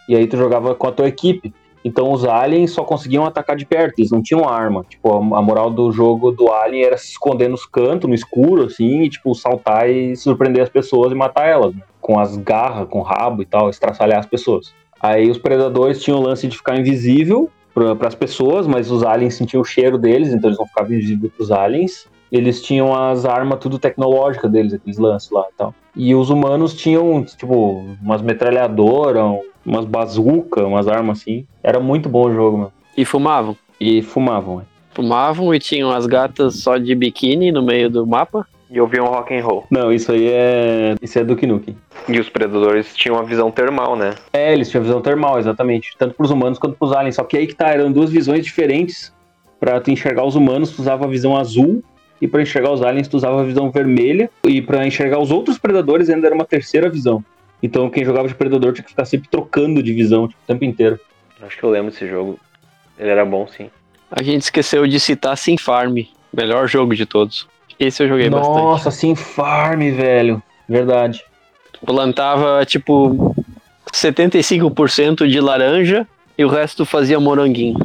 E aí tu jogava com a tua equipe. Então os aliens só conseguiam atacar de perto, eles não tinham arma. Tipo, a, moral do jogo do alien era se esconder nos cantos, no escuro, assim, e tipo, saltar e surpreender as pessoas e matar elas, né? Com as garras, com o rabo e tal, estraçalhar as pessoas. Aí os predadores tinham o lance de ficar invisível para as pessoas, mas os aliens sentiam o cheiro deles, então eles não ficavam invisíveis para os aliens. Eles tinham as armas tudo tecnológicas deles, aqueles lances lá e tal. E os humanos tinham, tipo, umas metralhadoras, umas bazucas, umas armas assim. Era muito bom o jogo, mano. E fumavam. E fumavam, né? fumavam e tinham as gatas só de biquíni no meio do mapa. E ouviam rock and roll. Não, isso aí é. Isso é Duke Nukem. E os predadores tinham uma visão termal, né? É, eles tinham visão termal, exatamente. Tanto pros humanos quanto pros aliens. Só que aí que tá, eram duas visões diferentes. Pra tu enxergar os humanos, tu usava a visão azul. E pra enxergar os aliens, tu usava a visão vermelha. E pra enxergar os outros predadores, ainda era uma terceira visão. Então quem jogava de predador tinha que ficar sempre trocando de visão tipo, o tempo inteiro. Acho que eu lembro desse jogo. Ele era bom, sim. A gente esqueceu de citar Sim Farm, melhor jogo de todos. Esse eu joguei bastante. Nossa, Sim Farm, velho. Verdade. Plantava tipo 75% de laranja e o resto fazia moranguinho.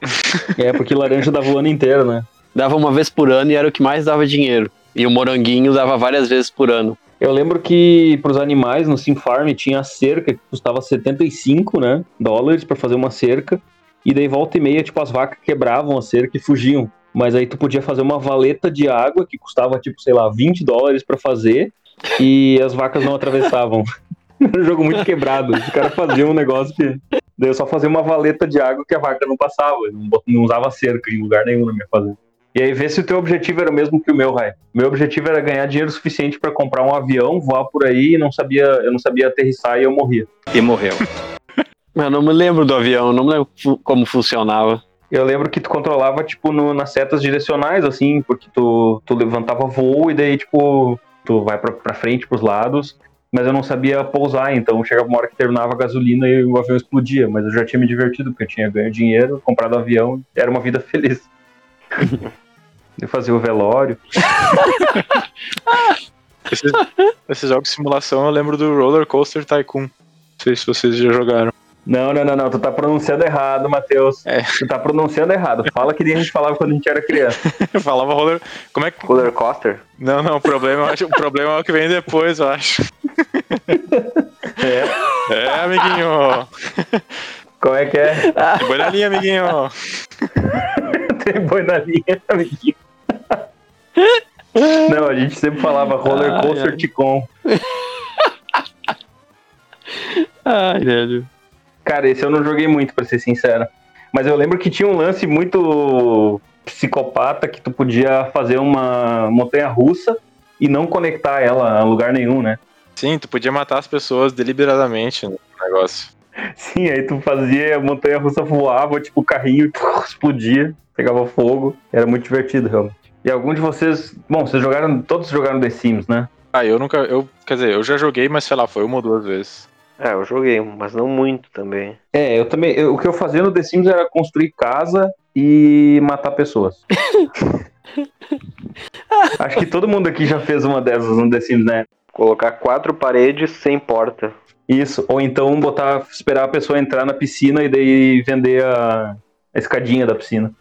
É, porque laranja dava o ano inteiro, né? Dava uma vez por ano e era o que mais dava dinheiro. E o moranguinho dava várias vezes por ano. Eu lembro que pros animais no Sim Farm tinha a cerca que custava 75, né, dólares pra fazer uma cerca. E daí volta e meia, tipo, as vacas quebravam a cerca e fugiam. Mas aí tu podia fazer uma valeta de água que custava, tipo, sei lá, 20 dólares pra fazer. E as vacas não atravessavam. Era um jogo muito quebrado. Os caras faziam um negócio que. Daí eu só fazia uma valeta de água que a vaca não passava. Eu Não, usava cerca em lugar nenhum na minha fazenda. E aí vê se o teu objetivo era o mesmo que o meu, Rai. Meu objetivo era ganhar dinheiro suficiente pra comprar um avião, voar por aí e não sabia, eu não sabia aterrissar e eu morria. E morreu. Eu não me lembro do avião, não me lembro como funcionava. Eu lembro que tu controlava, tipo, no- nas setas direcionais, assim, porque tu, tu levantava voo e daí, tipo, tu vai pra, pra frente, pros lados, mas eu não sabia pousar, então chegava uma hora que terminava a gasolina e o avião explodia, mas eu já tinha me divertido, porque eu tinha ganho dinheiro, comprado avião, era uma vida feliz. eu fazia o velório. Esses, esses jogos de simulação eu lembro do Roller Coaster Tycoon. Não sei se vocês já jogaram. Não, não, não, não, tu tá pronunciando errado, Matheus. É. Tu tá pronunciando errado. Fala que nem a gente falava quando a gente era criança. Falava roller. Como é que. Roller coaster? Não, não, o problema, acho- o problema é o que vem depois, eu acho. É. É, amiguinho. Como é que é? Boi na linha, amiguinho. Tem boi na linha, amiguinho. Não, a gente sempre falava roller Ai, coaster ai. Ticon. Ai, velho. Cara, esse eu não joguei muito, pra ser sincero. Mas eu lembro que tinha um lance muito psicopata que tu podia fazer uma montanha russa e não conectar ela a lugar nenhum, né? Sim, tu podia matar as pessoas deliberadamente no negócio. Sim, aí tu fazia a montanha russa voava, tipo, o carrinho explodia, pegava fogo. Era muito divertido, realmente. E algum de vocês. Bom, vocês jogaram. Todos jogaram The Sims, né? Ah, eu nunca. Eu, quer dizer, eu já joguei, mas sei lá, foi uma ou duas vezes. É, eu joguei, mas não muito também. É, eu também. eu- o que eu fazia no The Sims era construir casa e matar pessoas. Acho que todo mundo aqui já fez uma dessas no The Sims, né? Colocar quatro paredes sem porta. Isso. Ou então botar, esperar a pessoa entrar na piscina e daí vender a, a escadinha da piscina.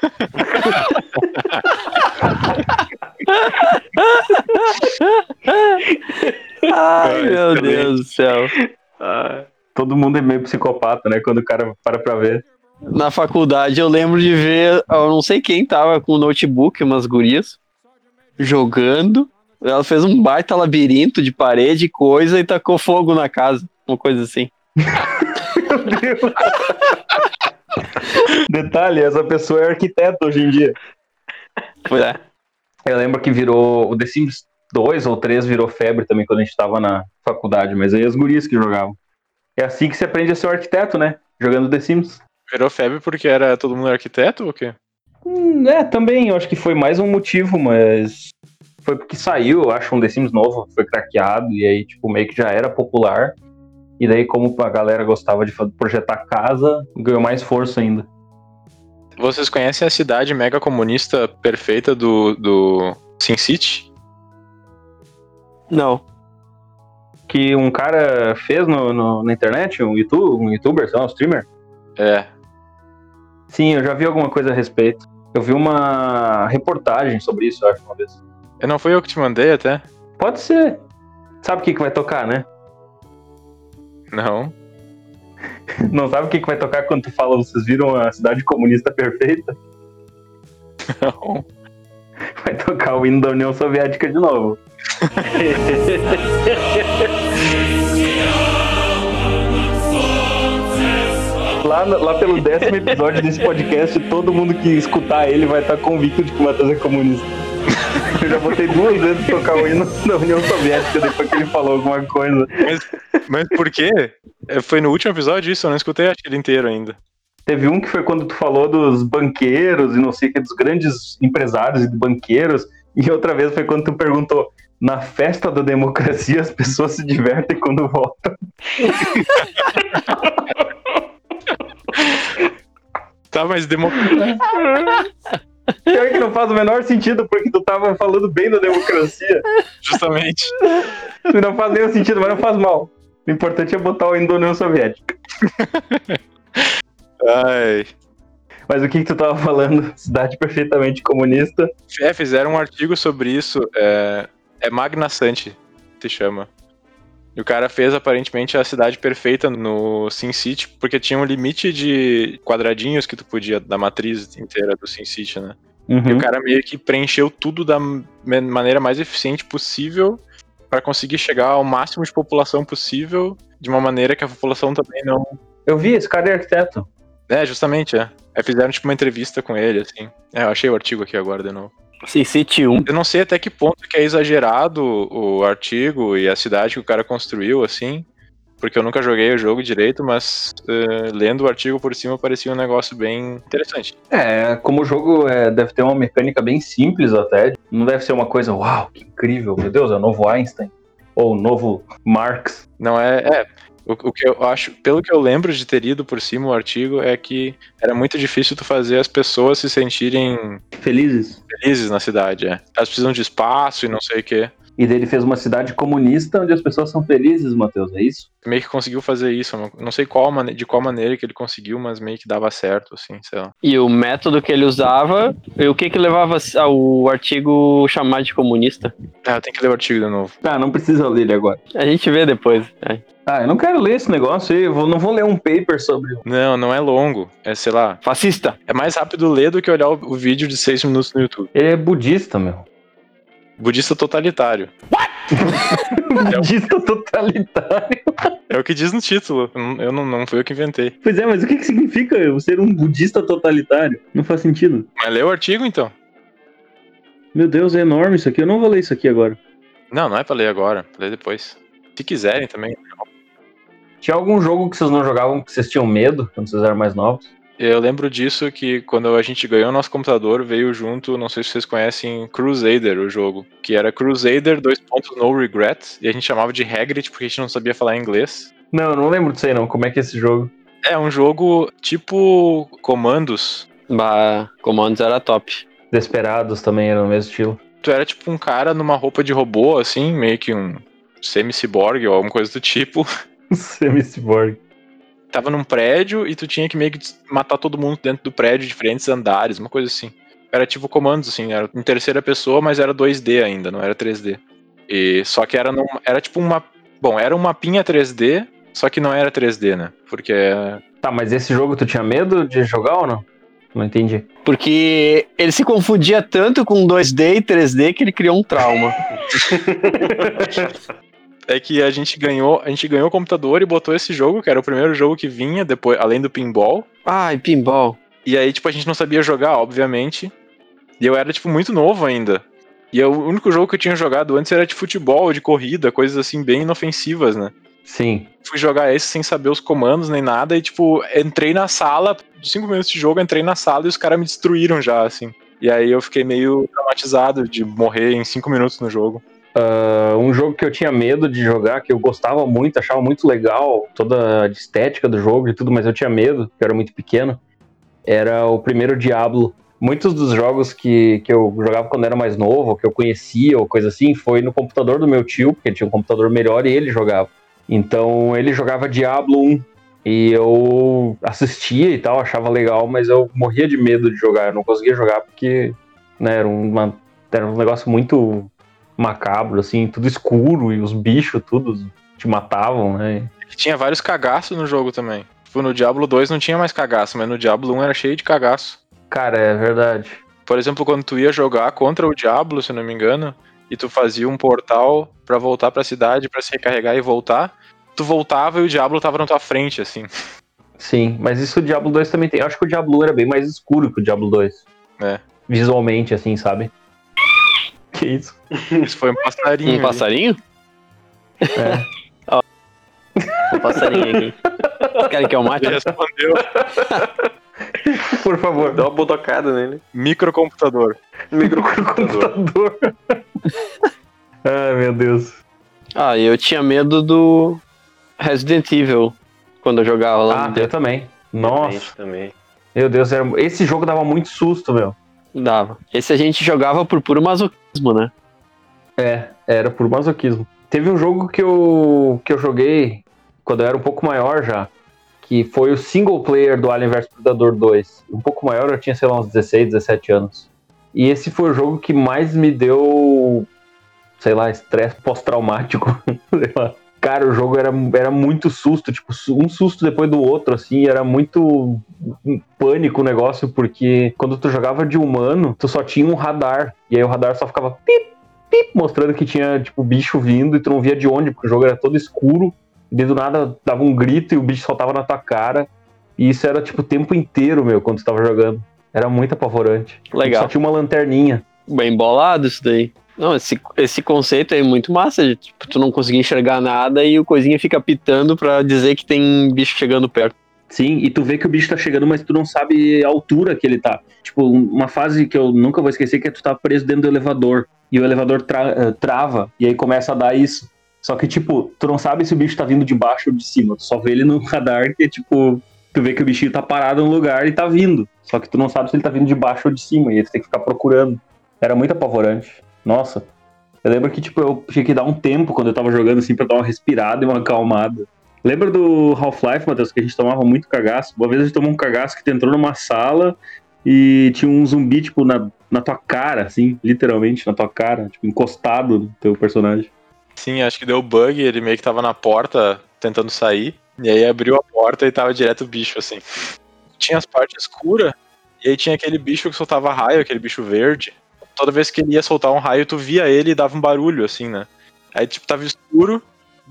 Ai, meu também. Deus do céu. Todo mundo é meio psicopata, né? Quando o cara para pra ver. Na faculdade eu lembro de ver, eu não sei quem tava com o notebook, umas gurias, jogando. Ela fez um baita labirinto de parede e coisa e tacou fogo na casa. Uma coisa assim. Meu Deus. Detalhe, essa pessoa é arquiteta hoje em dia. Foi, é. Eu lembro que virou. O The Sims 2 ou 3 virou febre também quando a gente tava na faculdade, mas aí as gurias que jogavam. É assim que se aprende a ser um arquiteto, né? Jogando The Sims. Virou febre porque era todo mundo arquiteto ou o quê? Hum, é, também, eu acho que foi mais um motivo, mas. Foi porque saiu, eu acho, um The Sims novo, foi craqueado, e aí, tipo, meio que já era popular. E daí, como a galera gostava de projetar casa, ganhou mais força ainda. Vocês conhecem a cidade mega comunista perfeita do, do Sin City? Não. Que um cara fez no, no- na internet, um, YouTube, um youtuber, sei lá, um streamer. É. Sim, eu já vi alguma coisa a respeito. Eu vi uma reportagem sobre isso, eu acho, uma vez. Não fui eu que te mandei até? Pode ser. Sabe o que, que vai tocar, né? Não. Não sabe o que, que vai tocar quando tu fala, vocês viram a cidade comunista perfeita? Não. Vai tocar o hino da União Soviética de novo. lá, lá pelo décimo episódio desse podcast, todo mundo que escutar ele vai estar convicto de que o Matheus é comunista. Eu já botei duas vezes tocar o hino da União Soviética depois que ele falou alguma coisa. Mas, mas por quê? É, Foi no último episódio isso? Eu não escutei acho que ele inteiro ainda. Teve um que foi quando tu falou dos banqueiros e não sei o que, dos grandes empresários e banqueiros. E outra vez foi quando tu perguntou: na festa da democracia as pessoas se divertem quando votam. Tá, mas democracia. Pior que não faz o menor sentido, porque tu tava falando bem da democracia. Justamente. Não faz nenhum sentido, mas não faz mal. O importante é botar o hino da União Soviética. Ai. Mas o que, que tu tava falando? Cidade perfeitamente comunista. É, fizeram um artigo sobre isso. É, é Magna Santi, se chama. E o cara fez aparentemente a cidade perfeita no SimCity, porque tinha um limite de quadradinhos que tu podia, da matriz inteira do SimCity, né? E Uhum. o cara meio que preencheu tudo da ma- maneira mais eficiente possível para conseguir chegar ao máximo de população possível, de uma maneira que a população também não. Eu vi, esse cara é arquiteto. É, justamente, é. Aí fizeram tipo uma entrevista com ele, assim. É, eu achei o artigo aqui agora de novo. SimCity 1. Eu não sei até que ponto que é exagerado o artigo e a cidade que o cara construiu, assim. Porque eu nunca joguei o jogo direito, mas eh, lendo o artigo por cima parecia um negócio bem interessante. É, como o jogo é, deve ter uma mecânica bem simples até. Não deve ser uma coisa, uau, que incrível, meu Deus, é o novo Einstein. Ou o novo Marx. Não é. É. O, o que eu acho, pelo que eu lembro de ter lido por cima o artigo, é que era muito difícil tu fazer as pessoas se sentirem Felizes. felizes na cidade, é. Elas precisam de espaço e não sei o quê. E daí ele fez uma cidade comunista onde as pessoas são felizes, Matheus, é isso? Meio que conseguiu fazer isso. não- sei qual, de qual maneira que ele conseguiu, mas meio que dava certo, assim, sei lá. E o método que ele usava, e o que que levava ao artigo chamar de comunista? Ah, eu tenho que ler o artigo de novo. Ah, não precisa ler ele agora. A gente vê depois. É. Ah, eu não quero ler esse negócio aí, eu vou- não vou ler um paper sobre. Não, não é longo. É, sei lá. Fascista. É mais rápido ler do que olhar o, o vídeo de seis minutos no YouTube. Ele é budista, meu. Budista totalitário. budista totalitário. É o que diz no título. Eu não- Eu não, não fui eu que inventei. Pois é, mas o que, que significa eu ser um budista totalitário? Não faz sentido. Mas lê o artigo então. Meu Deus, é enorme isso aqui. Eu não vou ler isso aqui agora. Não, não é pra ler agora. Pra ler depois. Se quiserem também. Tinha algum jogo que vocês não jogavam que vocês tinham medo quando vocês eram mais novos? Eu lembro disso que quando a gente ganhou nosso computador, veio junto, não sei se vocês conhecem, Crusader, o jogo. Que era Crusader, dois pontos, no regret. E a gente chamava de Hagrid porque a gente não sabia falar inglês. Não, eu não lembro disso aí não. Como é que é esse jogo? É um jogo tipo comandos. Bah, comandos era top. Desperados também era no mesmo estilo. Tu era tipo um cara numa roupa de robô, assim, meio que um semi-cyborg ou alguma coisa do tipo. Semi-cyborg. Tava num prédio e tu tinha que meio que matar todo mundo dentro do prédio, diferentes andares, uma coisa assim. Era tipo comandos, assim, era em terceira pessoa, mas era 2D ainda, não era 3D. E só que era, num, era tipo uma. Bom, era um mapinha 3D, só que não era 3D, né? Porque. Tá, mas esse jogo tu tinha medo de jogar ou não? Não entendi. Porque ele se confundia tanto com 2D e 3D que ele criou um trauma. É que a gente ganhou, a gente ganhou o computador e botou esse jogo, que era o primeiro jogo que vinha depois, além do pinball. Ai, pinball. E aí, tipo, a gente não sabia jogar, obviamente. E eu era, tipo, muito novo ainda. E eu- o único jogo que eu tinha jogado antes era de futebol, de corrida, coisas assim bem inofensivas, né? Sim. Fui jogar esse sem saber os comandos nem nada e, tipo, entrei na sala, cinco minutos de jogo, entrei na sala e os caras me destruíram já, assim. E aí eu fiquei meio traumatizado de morrer em cinco minutos no jogo. Ah, um jogo que eu tinha medo de jogar, que eu gostava muito, achava muito legal, toda a estética do jogo e tudo, mas eu tinha medo, porque eu era muito pequeno, era o primeiro Diablo. Muitos dos jogos que, que eu jogava quando era mais novo, que eu conhecia ou coisa assim, foi no computador do meu tio, porque ele tinha um computador melhor e ele jogava. Então ele jogava Diablo 1 e eu assistia e tal, achava legal, mas eu morria de medo de jogar, eu não conseguia jogar porque né, era, uma, era um negócio muito macabro, assim, tudo escuro e os bichos tudo te matavam, né? Tinha vários cagaços no jogo também. Tipo, no Diablo 2 não tinha mais cagaço, mas no Diablo 1 era cheio de cagaço. Cara, é verdade. Por exemplo, quando tu ia jogar contra o Diablo, se não me engano, e tu fazia um portal pra voltar pra cidade, pra se recarregar e voltar, tu voltava e o Diablo tava na tua frente, assim. Sim, mas isso o Diablo 2 também tem. Eu acho que o Diablo 1 era bem mais escuro que o Diablo 2. É. Visualmente, assim, sabe? Que isso? Isso foi um passarinho. Um ali. passarinho? É. Um passarinho aqui. Querem que eu mate? Ele respondeu. Por favor. Dá uma botocada nele. Microcomputador. Microcomputador. Computador. Ai, meu Deus. Ah, eu tinha medo do Resident Evil quando eu jogava lá Ah, no eu também. Nossa, Gente, também. meu Deus, era... esse jogo dava muito susto, meu. Dava. Esse a gente jogava por puro masoquismo, né? É, era por masoquismo. Teve um jogo que eu, que eu joguei quando eu era um pouco maior já, que foi o single player do Alien vs Predador 2. Um pouco maior, eu tinha, sei lá, uns 16, 17 anos. E esse foi o jogo que mais me deu, sei lá, estresse pós-traumático. sei lá. Cara, o jogo era, era muito susto, tipo, um susto depois do outro, assim, era muito pânico o negócio, porque quando tu jogava de humano, tu só tinha um radar, e aí o radar só ficava pip, pip, mostrando que tinha, tipo, bicho vindo e tu não via de onde, porque o jogo era todo escuro, e do nada dava um grito e o bicho soltava na tua cara, e isso era, tipo, o tempo inteiro, meu, quando tu tava jogando. Era muito apavorante. Legal. Só tinha uma lanterninha. Bem bolado isso daí. Não, esse, esse conceito é muito massa, de, tipo, tu não conseguir enxergar nada e o coisinha fica pitando pra dizer que tem bicho chegando perto. Sim, e tu vê que o bicho tá chegando, mas tu não sabe a altura que ele tá. Tipo, uma fase que eu nunca vou esquecer que é tu tá preso dentro do elevador. E o elevador tra- eh, trava, e aí começa a dar isso. Só que, tipo, tu não sabe se o bicho tá vindo de baixo ou de cima. Tu só vê ele no radar, que é tipo, tu vê que o bichinho tá parado no lugar e tá vindo. Só que tu não sabe se ele tá vindo de baixo ou de cima, e aí tu tem que ficar procurando. Era muito apavorante. Nossa. Eu lembro que, tipo, eu tinha que dar um tempo quando eu tava jogando, assim, pra dar uma respirada e uma acalmada. Lembra do Half-Life, Matheus, que a gente tomava muito cagaço? Uma vez a gente tomou um cagaço que tu entrou numa sala e tinha um zumbi, tipo, na, na tua cara, assim, literalmente na tua cara, tipo, encostado no teu personagem. Sim, acho que deu bug, ele meio que tava na porta tentando sair. E aí abriu a porta e tava direto o bicho, assim. Tinha as partes escuras, e aí tinha aquele bicho que soltava raio, aquele bicho verde. Toda vez que ele ia soltar um raio, tu via ele e dava um barulho, assim, né? Aí, tipo, tava escuro,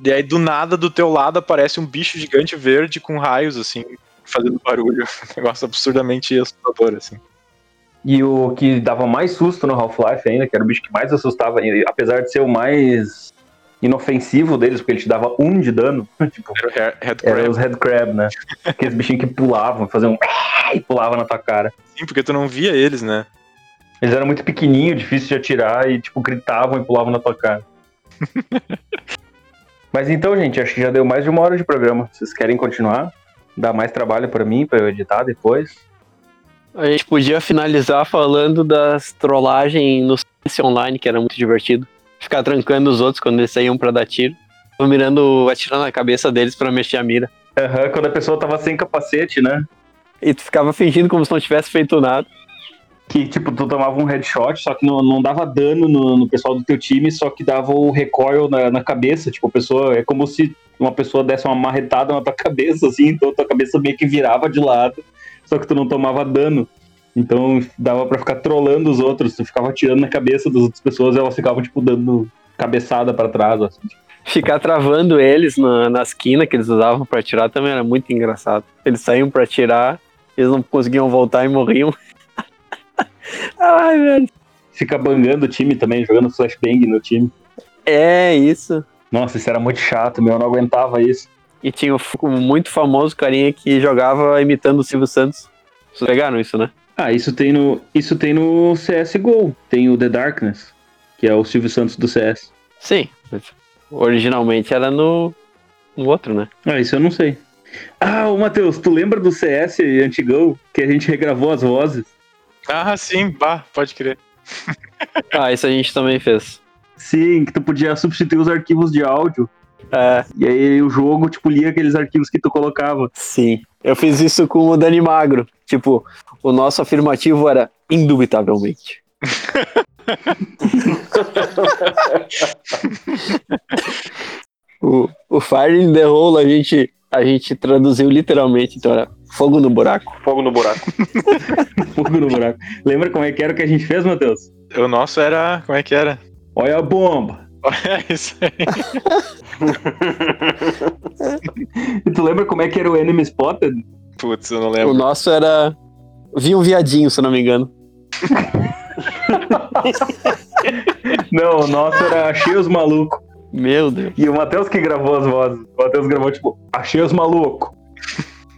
e aí do nada, do teu lado, aparece um bicho gigante verde com raios, assim, fazendo barulho. Um negócio absurdamente assustador, assim. E o que dava mais susto no Half-Life ainda, que era o bicho que mais assustava, apesar de ser o mais inofensivo deles, porque ele te dava um de dano, tipo, Era o Head Crab. os Headcrab, né? Aqueles bichinhos que pulavam, faziam e pulavam na tua cara. Sim, porque tu não via eles, né? Eles eram muito pequenininhos, difícil de atirar e, tipo, gritavam e pulavam na tua cara. Mas então, gente, acho que já deu mais de uma hora de programa. Vocês querem continuar? Dá mais trabalho pra mim, pra eu editar depois? A gente podia finalizar falando das trollagens no CS Online, que era muito divertido. Ficar trancando os outros quando eles saíam pra dar tiro. Mirando, atirando na cabeça deles pra mexer a mira. Aham, quando a pessoa tava sem capacete, né? E tu ficava fingindo como se não tivesse feito nada. Que, tipo, tu tomava um headshot, só que não, não dava dano no, no pessoal do teu time, só que dava o recoil na, na cabeça. Tipo, a pessoa. É como se uma pessoa desse uma marretada na tua cabeça, assim, então tua cabeça meio que virava de lado, só que tu não tomava dano. Então dava pra ficar trollando os outros, tu ficava atirando na cabeça das outras pessoas e elas ficavam, tipo, dando cabeçada pra trás, assim. Ficar travando eles na, na esquina que eles usavam pra atirar também era muito engraçado. Eles saíam pra atirar, eles não conseguiam voltar e morriam. Ai, velho. Fica bangando o time também, jogando flashbang no time. É isso. Nossa, isso era muito chato, meu, eu não aguentava isso. E tinha o o muito famoso carinha que jogava imitando o Silvio Santos. Vocês pegaram isso, né? Ah, isso tem no, isso tem no CSGO. Tem o The Darkness, que é o Silvio Santos do CS. Sim. Originalmente era no, no outro, né? Ah, isso eu não sei. Ah, ô Matheus, tu lembra do CS antigão, que a gente regravou as vozes? Ah, sim, bah, pode crer. Ah, isso a gente também fez. Sim, que tu podia substituir os arquivos de áudio. É, E aí o jogo, tipo, lia aqueles arquivos que tu colocava. sim. Eu fiz isso com o Dani Magro. Tipo, o nosso afirmativo era indubitavelmente. o, o Fire in the Hole a gente, a gente traduziu literalmente, então era fogo no buraco. Fogo no buraco. Fogo no buraco. Lembra como é que era o que a gente fez, Matheus? O nosso era. Como é que era? Olha a bomba! É isso aí. E tu lembra como é que era o Enemy Spotted? Putz, eu não O lembro. nosso era. Vinha um viadinho, se eu não me engano. Não, o nosso era Achei os Malucos. Meu Deus. E o Matheus que gravou as vozes. O Matheus gravou, tipo, Achei os Malucos.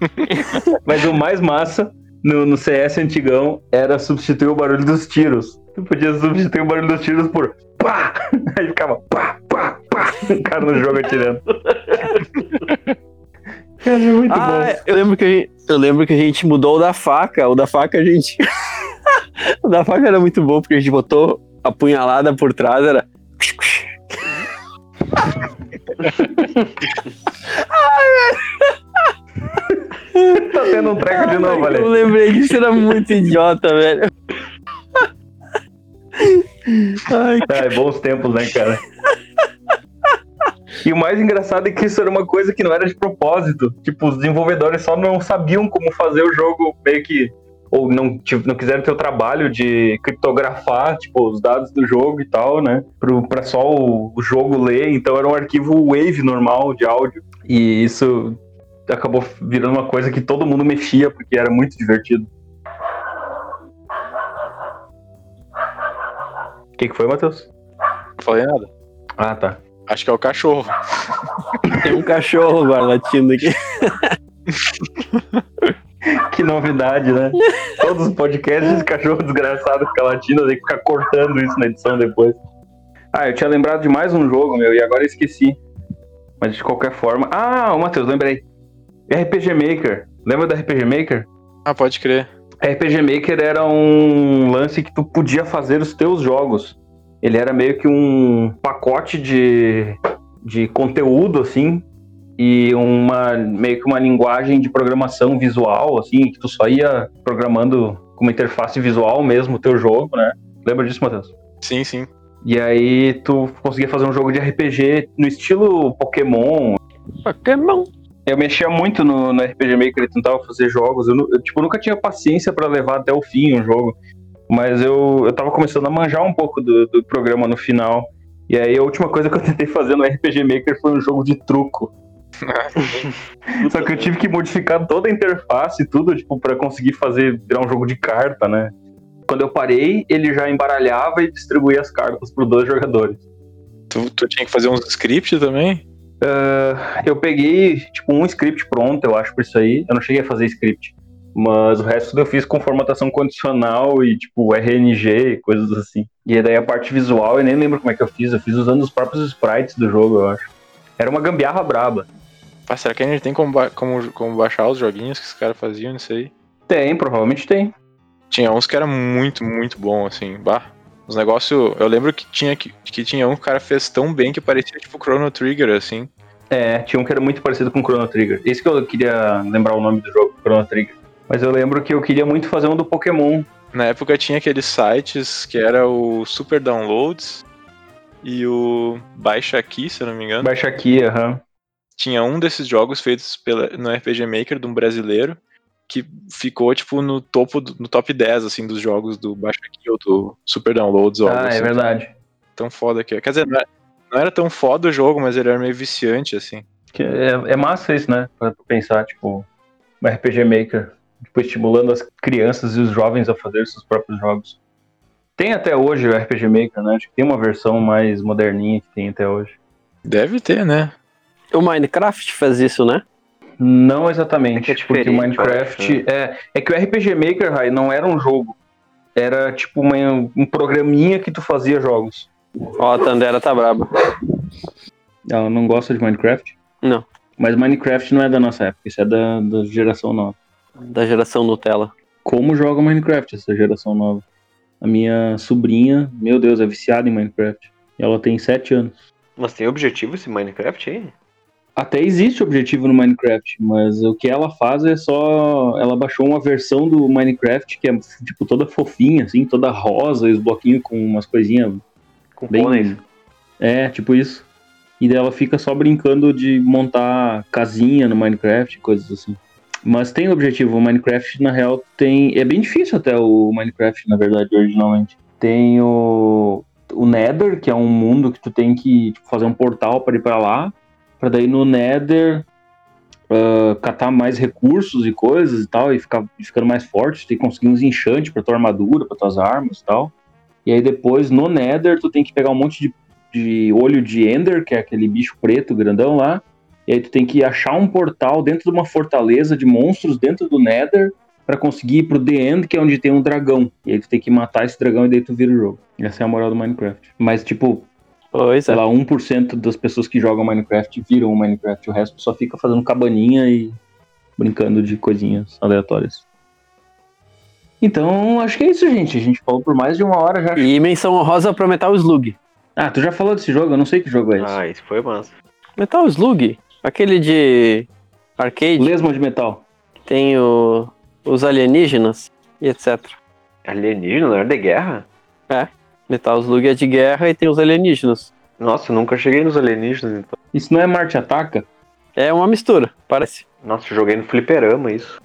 Mas o mais massa no, no CS antigão era substituir o barulho dos tiros. Tu podia substituir o barulho dos tiros por pá! Aí ficava pá, pá, pá. O cara no jogo atirando. Cara, é muito Ah, bom. eu lembro que a gente, eu lembro que a gente mudou o da faca. O da faca a gente. o da faca era muito bom, porque a gente botou a punhalada por trás, era. Tá tendo um treco de novo, Eu ali. lembrei disso, era muito idiota, velho. Ai, É, bons tempos, né, cara? E o mais engraçado é que isso era uma coisa que não era de propósito. Tipo, os desenvolvedores só não sabiam como fazer o jogo meio que. Ou não, tipo, não quiseram ter o trabalho de criptografar, tipo, os dados do jogo e tal, né? Pro, pra só o, o jogo ler. Então era um arquivo Wave normal de áudio. E isso acabou virando uma coisa que todo mundo mexia, porque era muito divertido. O que, que foi, Matheus? Não falei nada. Ah, tá. Acho que é o cachorro. tem um cachorro agora latindo aqui. Que novidade, né? Todos os podcasts, esse cachorro desgraçado fica latindo, tem que ficar cortando isso na edição depois. Ah, eu tinha lembrado de mais um jogo, meu, e agora eu esqueci. Mas de qualquer forma. Ah, ô Matheus, lembrei. RPG Maker. Lembra da RPG Maker? Ah, pode crer. RPG Maker era um lance que tu podia fazer os teus jogos. Ele era meio que um pacote de, de conteúdo, assim, e uma meio que uma linguagem de programação visual, assim, que tu só ia programando com uma interface visual mesmo o teu jogo, né? Lembra disso, Matheus? Sim, sim. E aí tu conseguia fazer um jogo de RPG no estilo Pokémon. Pokémon. Eu mexia muito no, no RPG Maker e tentava fazer jogos. Eu, eu, tipo, nunca tinha paciência pra levar até o fim um jogo. Mas eu, eu tava começando a manjar um pouco do, do programa no final. E aí a última coisa que eu tentei fazer no RPG Maker foi um jogo de truco. Só que eu tive que modificar toda a interface e tudo, tipo, pra conseguir fazer virar um jogo de carta, né? Quando eu parei, ele já embaralhava e distribuía as cartas para dois jogadores. Tu, tu tinha que fazer uns scripts também? Ah, eu peguei, tipo, um script pronto, eu acho, por isso aí. Eu não cheguei a fazer script. Mas o resto eu fiz com formatação condicional e, tipo, RNG, coisas assim. E daí a parte visual, eu nem lembro como é que eu fiz. Eu fiz usando os próprios sprites do jogo, eu acho. Era uma gambiarra braba. Ah, será que a gente tem como, ba- como, como baixar os joguinhos que os caras faziam nisso aí? Tem, provavelmente tem. Tinha uns que era muito, muito bom, assim. Bah. Os negócios. Eu lembro que tinha, que, que tinha um que o cara fez tão bem que parecia tipo Chrono Trigger, assim. É, tinha um que era muito parecido com Chrono Trigger. Esse que eu queria lembrar o nome do jogo, Chrono Trigger. Mas eu lembro que eu queria muito fazer um do Pokémon. Na época tinha aqueles sites que era o Super Downloads e o Baixa Aqui, se eu não me engano. Baixa aqui, aham. Tinha um desses jogos feitos pela, no RPG Maker de um brasileiro que ficou, tipo, no topo, do- no top 10, assim, dos jogos do Baixa Aqui ou do Super Downloads. ou Ah, é assim. verdade. Tão foda que é. Quer dizer, não era, não era tão foda o jogo, mas ele era meio viciante, assim. É, é massa isso, né? Pra pensar, tipo, um RPG Maker. Tipo, estimulando as crianças e os jovens a fazer seus próprios jogos. Tem até hoje o RPG Maker, né? Acho que tem uma versão mais moderninha que tem até hoje. Deve ter, né? O Minecraft faz isso, né? Não exatamente, É é porque o Minecraft. acho, É, é que o RPG Maker, Rai, não era um jogo. Era tipo uma, um programinha que tu fazia jogos. Ó, a Tandera tá braba. Ela não gosta de Minecraft? Não. Mas Minecraft não é da nossa época, isso é da, da geração nova. Da geração Nutella. Como joga Minecraft essa geração nova? A minha sobrinha, meu Deus, é viciada em Minecraft. E ela tem 7 anos. Mas tem objetivo esse Minecraft aí? Até existe objetivo no Minecraft, mas o que ela faz é só. Ela baixou uma versão do Minecraft que é tipo toda fofinha, assim, toda rosa, e os bloquinhos com umas coisinhas Com bem. pôneis? É, tipo isso. E daí ela fica só brincando de montar casinha no Minecraft, coisas assim. Mas tem objetivo, o Minecraft na real tem. É bem difícil até o Minecraft, na verdade, originalmente. Tem o, o Nether, que é um mundo que tu tem que tipo, fazer um portal para ir para lá. Pra daí no Nether ah, catar mais recursos e coisas e tal, e ficar ficando mais forte, tem que conseguir uns enchantes pra tua armadura, pra tuas armas e tal. E aí depois, no Nether, tu tem que pegar um monte de, de olho de Ender, que é aquele bicho preto grandão lá, e aí tu tem que achar um portal dentro de uma fortaleza de monstros dentro do Nether pra conseguir ir pro The End, que é onde tem um dragão. E aí tu tem que matar esse dragão e daí tu vira o jogo. Essa é a moral do Minecraft. Mas, tipo, Pois sei é. lá, 1% das pessoas que jogam Minecraft viram o Minecraft. O resto só fica fazendo cabaninha e brincando de coisinhas aleatórias. Então, acho que é isso, gente. A gente falou por mais de uma hora já. E menção honrosa pra Metal Slug. Ah, tu já falou desse jogo? Eu não sei que jogo é esse. Ah, isso foi massa. Metal Slug? Aquele de arcade, Lesma de metal. tem o- os alienígenas e etc. Alienígena, não era de guerra? Metal Slug é de guerra e tem os alienígenas. Nossa, eu nunca cheguei nos alienígenas, então. Isso não é Marte Ataca? É uma mistura, parece. Nossa, eu joguei no fliperama isso.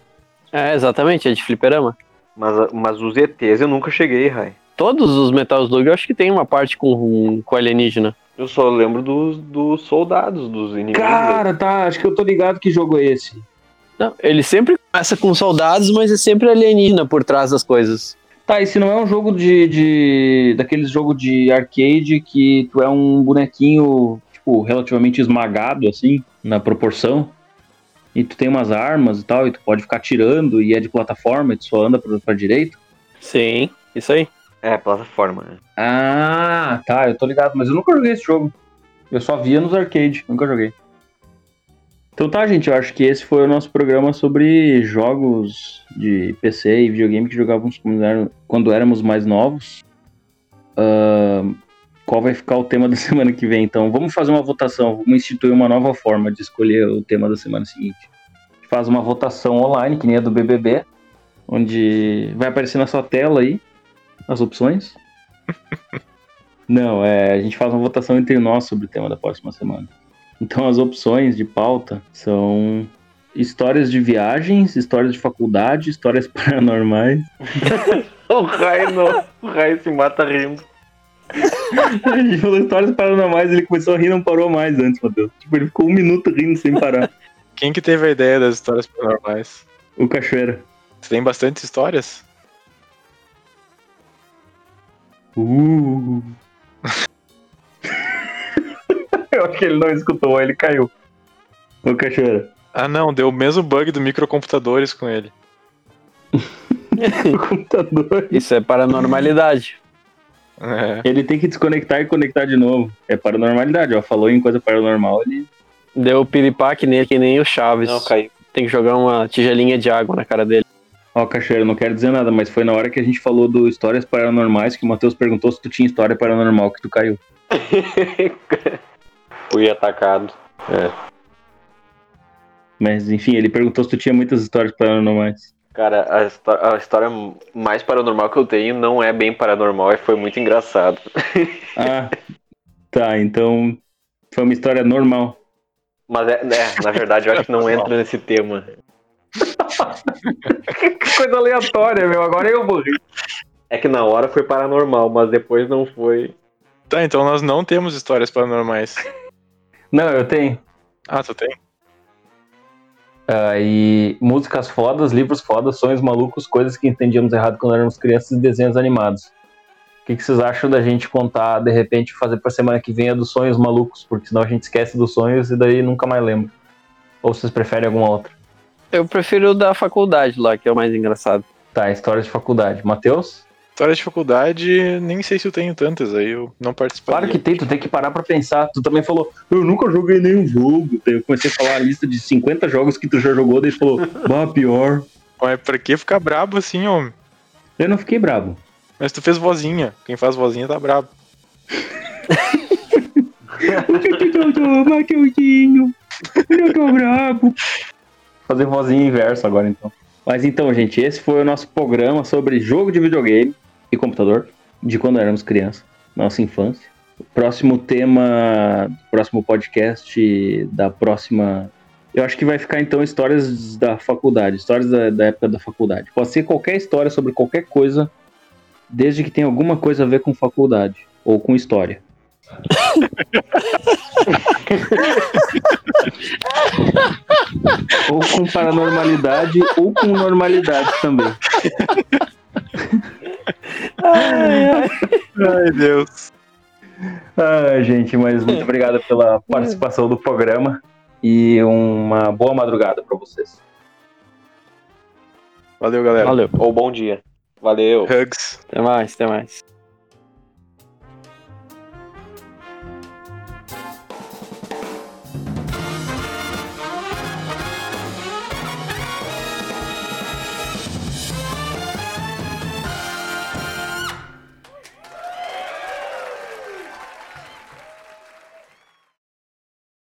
É, exatamente, é de fliperama. Mas, mas os ETs eu nunca cheguei, Rai. Todos os Metal Slug eu acho que tem uma parte com, com alienígena. Eu só lembro dos, dos soldados, dos inimigos. Cara, tá. Acho que eu tô ligado que jogo é esse. Não, ele sempre começa com soldados, mas é sempre alienígena por trás das coisas. Tá, esse não é um jogo de. de daqueles jogos de arcade que tu é um bonequinho, tipo, relativamente esmagado, assim, na proporção. E tu tem umas armas e tal, e tu pode ficar tirando, e é de plataforma, e tu só anda pra, pra direita. Sim, isso aí. É, plataforma, né? Ah, tá, eu tô ligado, mas eu nunca joguei esse jogo. Eu só via nos arcade, nunca joguei. Então tá, gente, eu acho que esse foi o nosso programa sobre jogos de PC e videogame que jogávamos quando, éramos mais novos. Ahn, qual vai ficar o tema da semana que vem? Então, vamos fazer uma votação, vamos instituir uma nova forma de escolher o tema da semana seguinte. A gente faz uma votação online, que nem a do BBB, onde vai aparecer na sua tela aí as opções. Não, é, a gente faz uma votação entre nós sobre o tema da próxima semana. Então as opções de pauta são histórias de viagens, histórias de faculdade, histórias paranormais. O Rai não. O Rai se mata rindo. A gente falou histórias paranormais, ele começou a rir e não parou mais antes, Matheus. Tipo, ele ficou um minuto rindo sem parar. Quem que teve a ideia das histórias paranormais? O Cachoeira. Você tem bastante histórias? Uh. Eu acho que ele não escutou, ele caiu. O Cachoeira. Ah não, deu o mesmo bug do microcomputadores com ele. Computador. Isso é paranormalidade. É. Ele tem que desconectar e conectar de novo. É paranormalidade, ó. Falou em coisa paranormal, ele. Deu piripaque nele que nem o Chaves. Não, caiu. Tem que jogar uma tigelinha de água na cara dele. Ó, Cachoeira, não quero dizer nada, mas foi na hora que a gente falou do histórias paranormais que o Matheus perguntou se tu tinha história paranormal que tu caiu. Fui atacado. Mas enfim, ele perguntou se tu tinha muitas histórias paranormais. Cara, a, a história mais paranormal que eu tenho não é bem paranormal e foi muito engraçado. Ah, tá, então foi uma história normal. Mas é, é, na verdade eu acho que não entra nesse tema. que coisa aleatória, meu. Agora eu morri. É que na hora foi paranormal, mas depois não foi. Tá, então nós não temos histórias paranormais. Não, eu tenho. Ah, tu tem? Ah, e músicas fodas, livros fodas, sonhos malucos, coisas que entendíamos errado quando éramos crianças e desenhos animados. O que, que vocês acham da gente contar, de repente, fazer pra semana que vem a dos sonhos malucos? Porque senão a gente esquece dos sonhos e daí nunca mais lembra. Ou vocês preferem alguma outra? Eu prefiro o da faculdade lá, que é o mais engraçado. Tá, história de faculdade. Matheus? História de faculdade, nem sei se eu tenho tantas aí, eu não participaria. Claro que tem, tu tem que parar pra pensar. Tu também falou, eu nunca joguei nenhum jogo. Eu comecei a falar a lista de 50 jogos que tu já jogou, daí tu falou, bah, pior. Mas pra que ficar brabo assim, homem? Eu não fiquei bravo. Mas tu fez vozinha. Quem faz vozinha tá brabo. Matheusinho, eu tô bravo. Fazer vozinha inverso agora então. Mas então, gente, esse foi o nosso programa sobre jogo de videogame e computador de quando éramos crianças, nossa infância. O próximo tema, próximo podcast da próxima. Eu acho que vai ficar então histórias da faculdade, histórias da, da época da faculdade. Pode ser qualquer história sobre qualquer coisa, desde que tenha alguma coisa a ver com faculdade ou com história. com paranormalidade ou com normalidade também. Ai, Deus. Ah, gente, mas muito obrigado pela participação do programa e uma boa madrugada para vocês. Valeu, galera. Valeu. Ou bom dia. Valeu. Hugs. Até mais, até mais.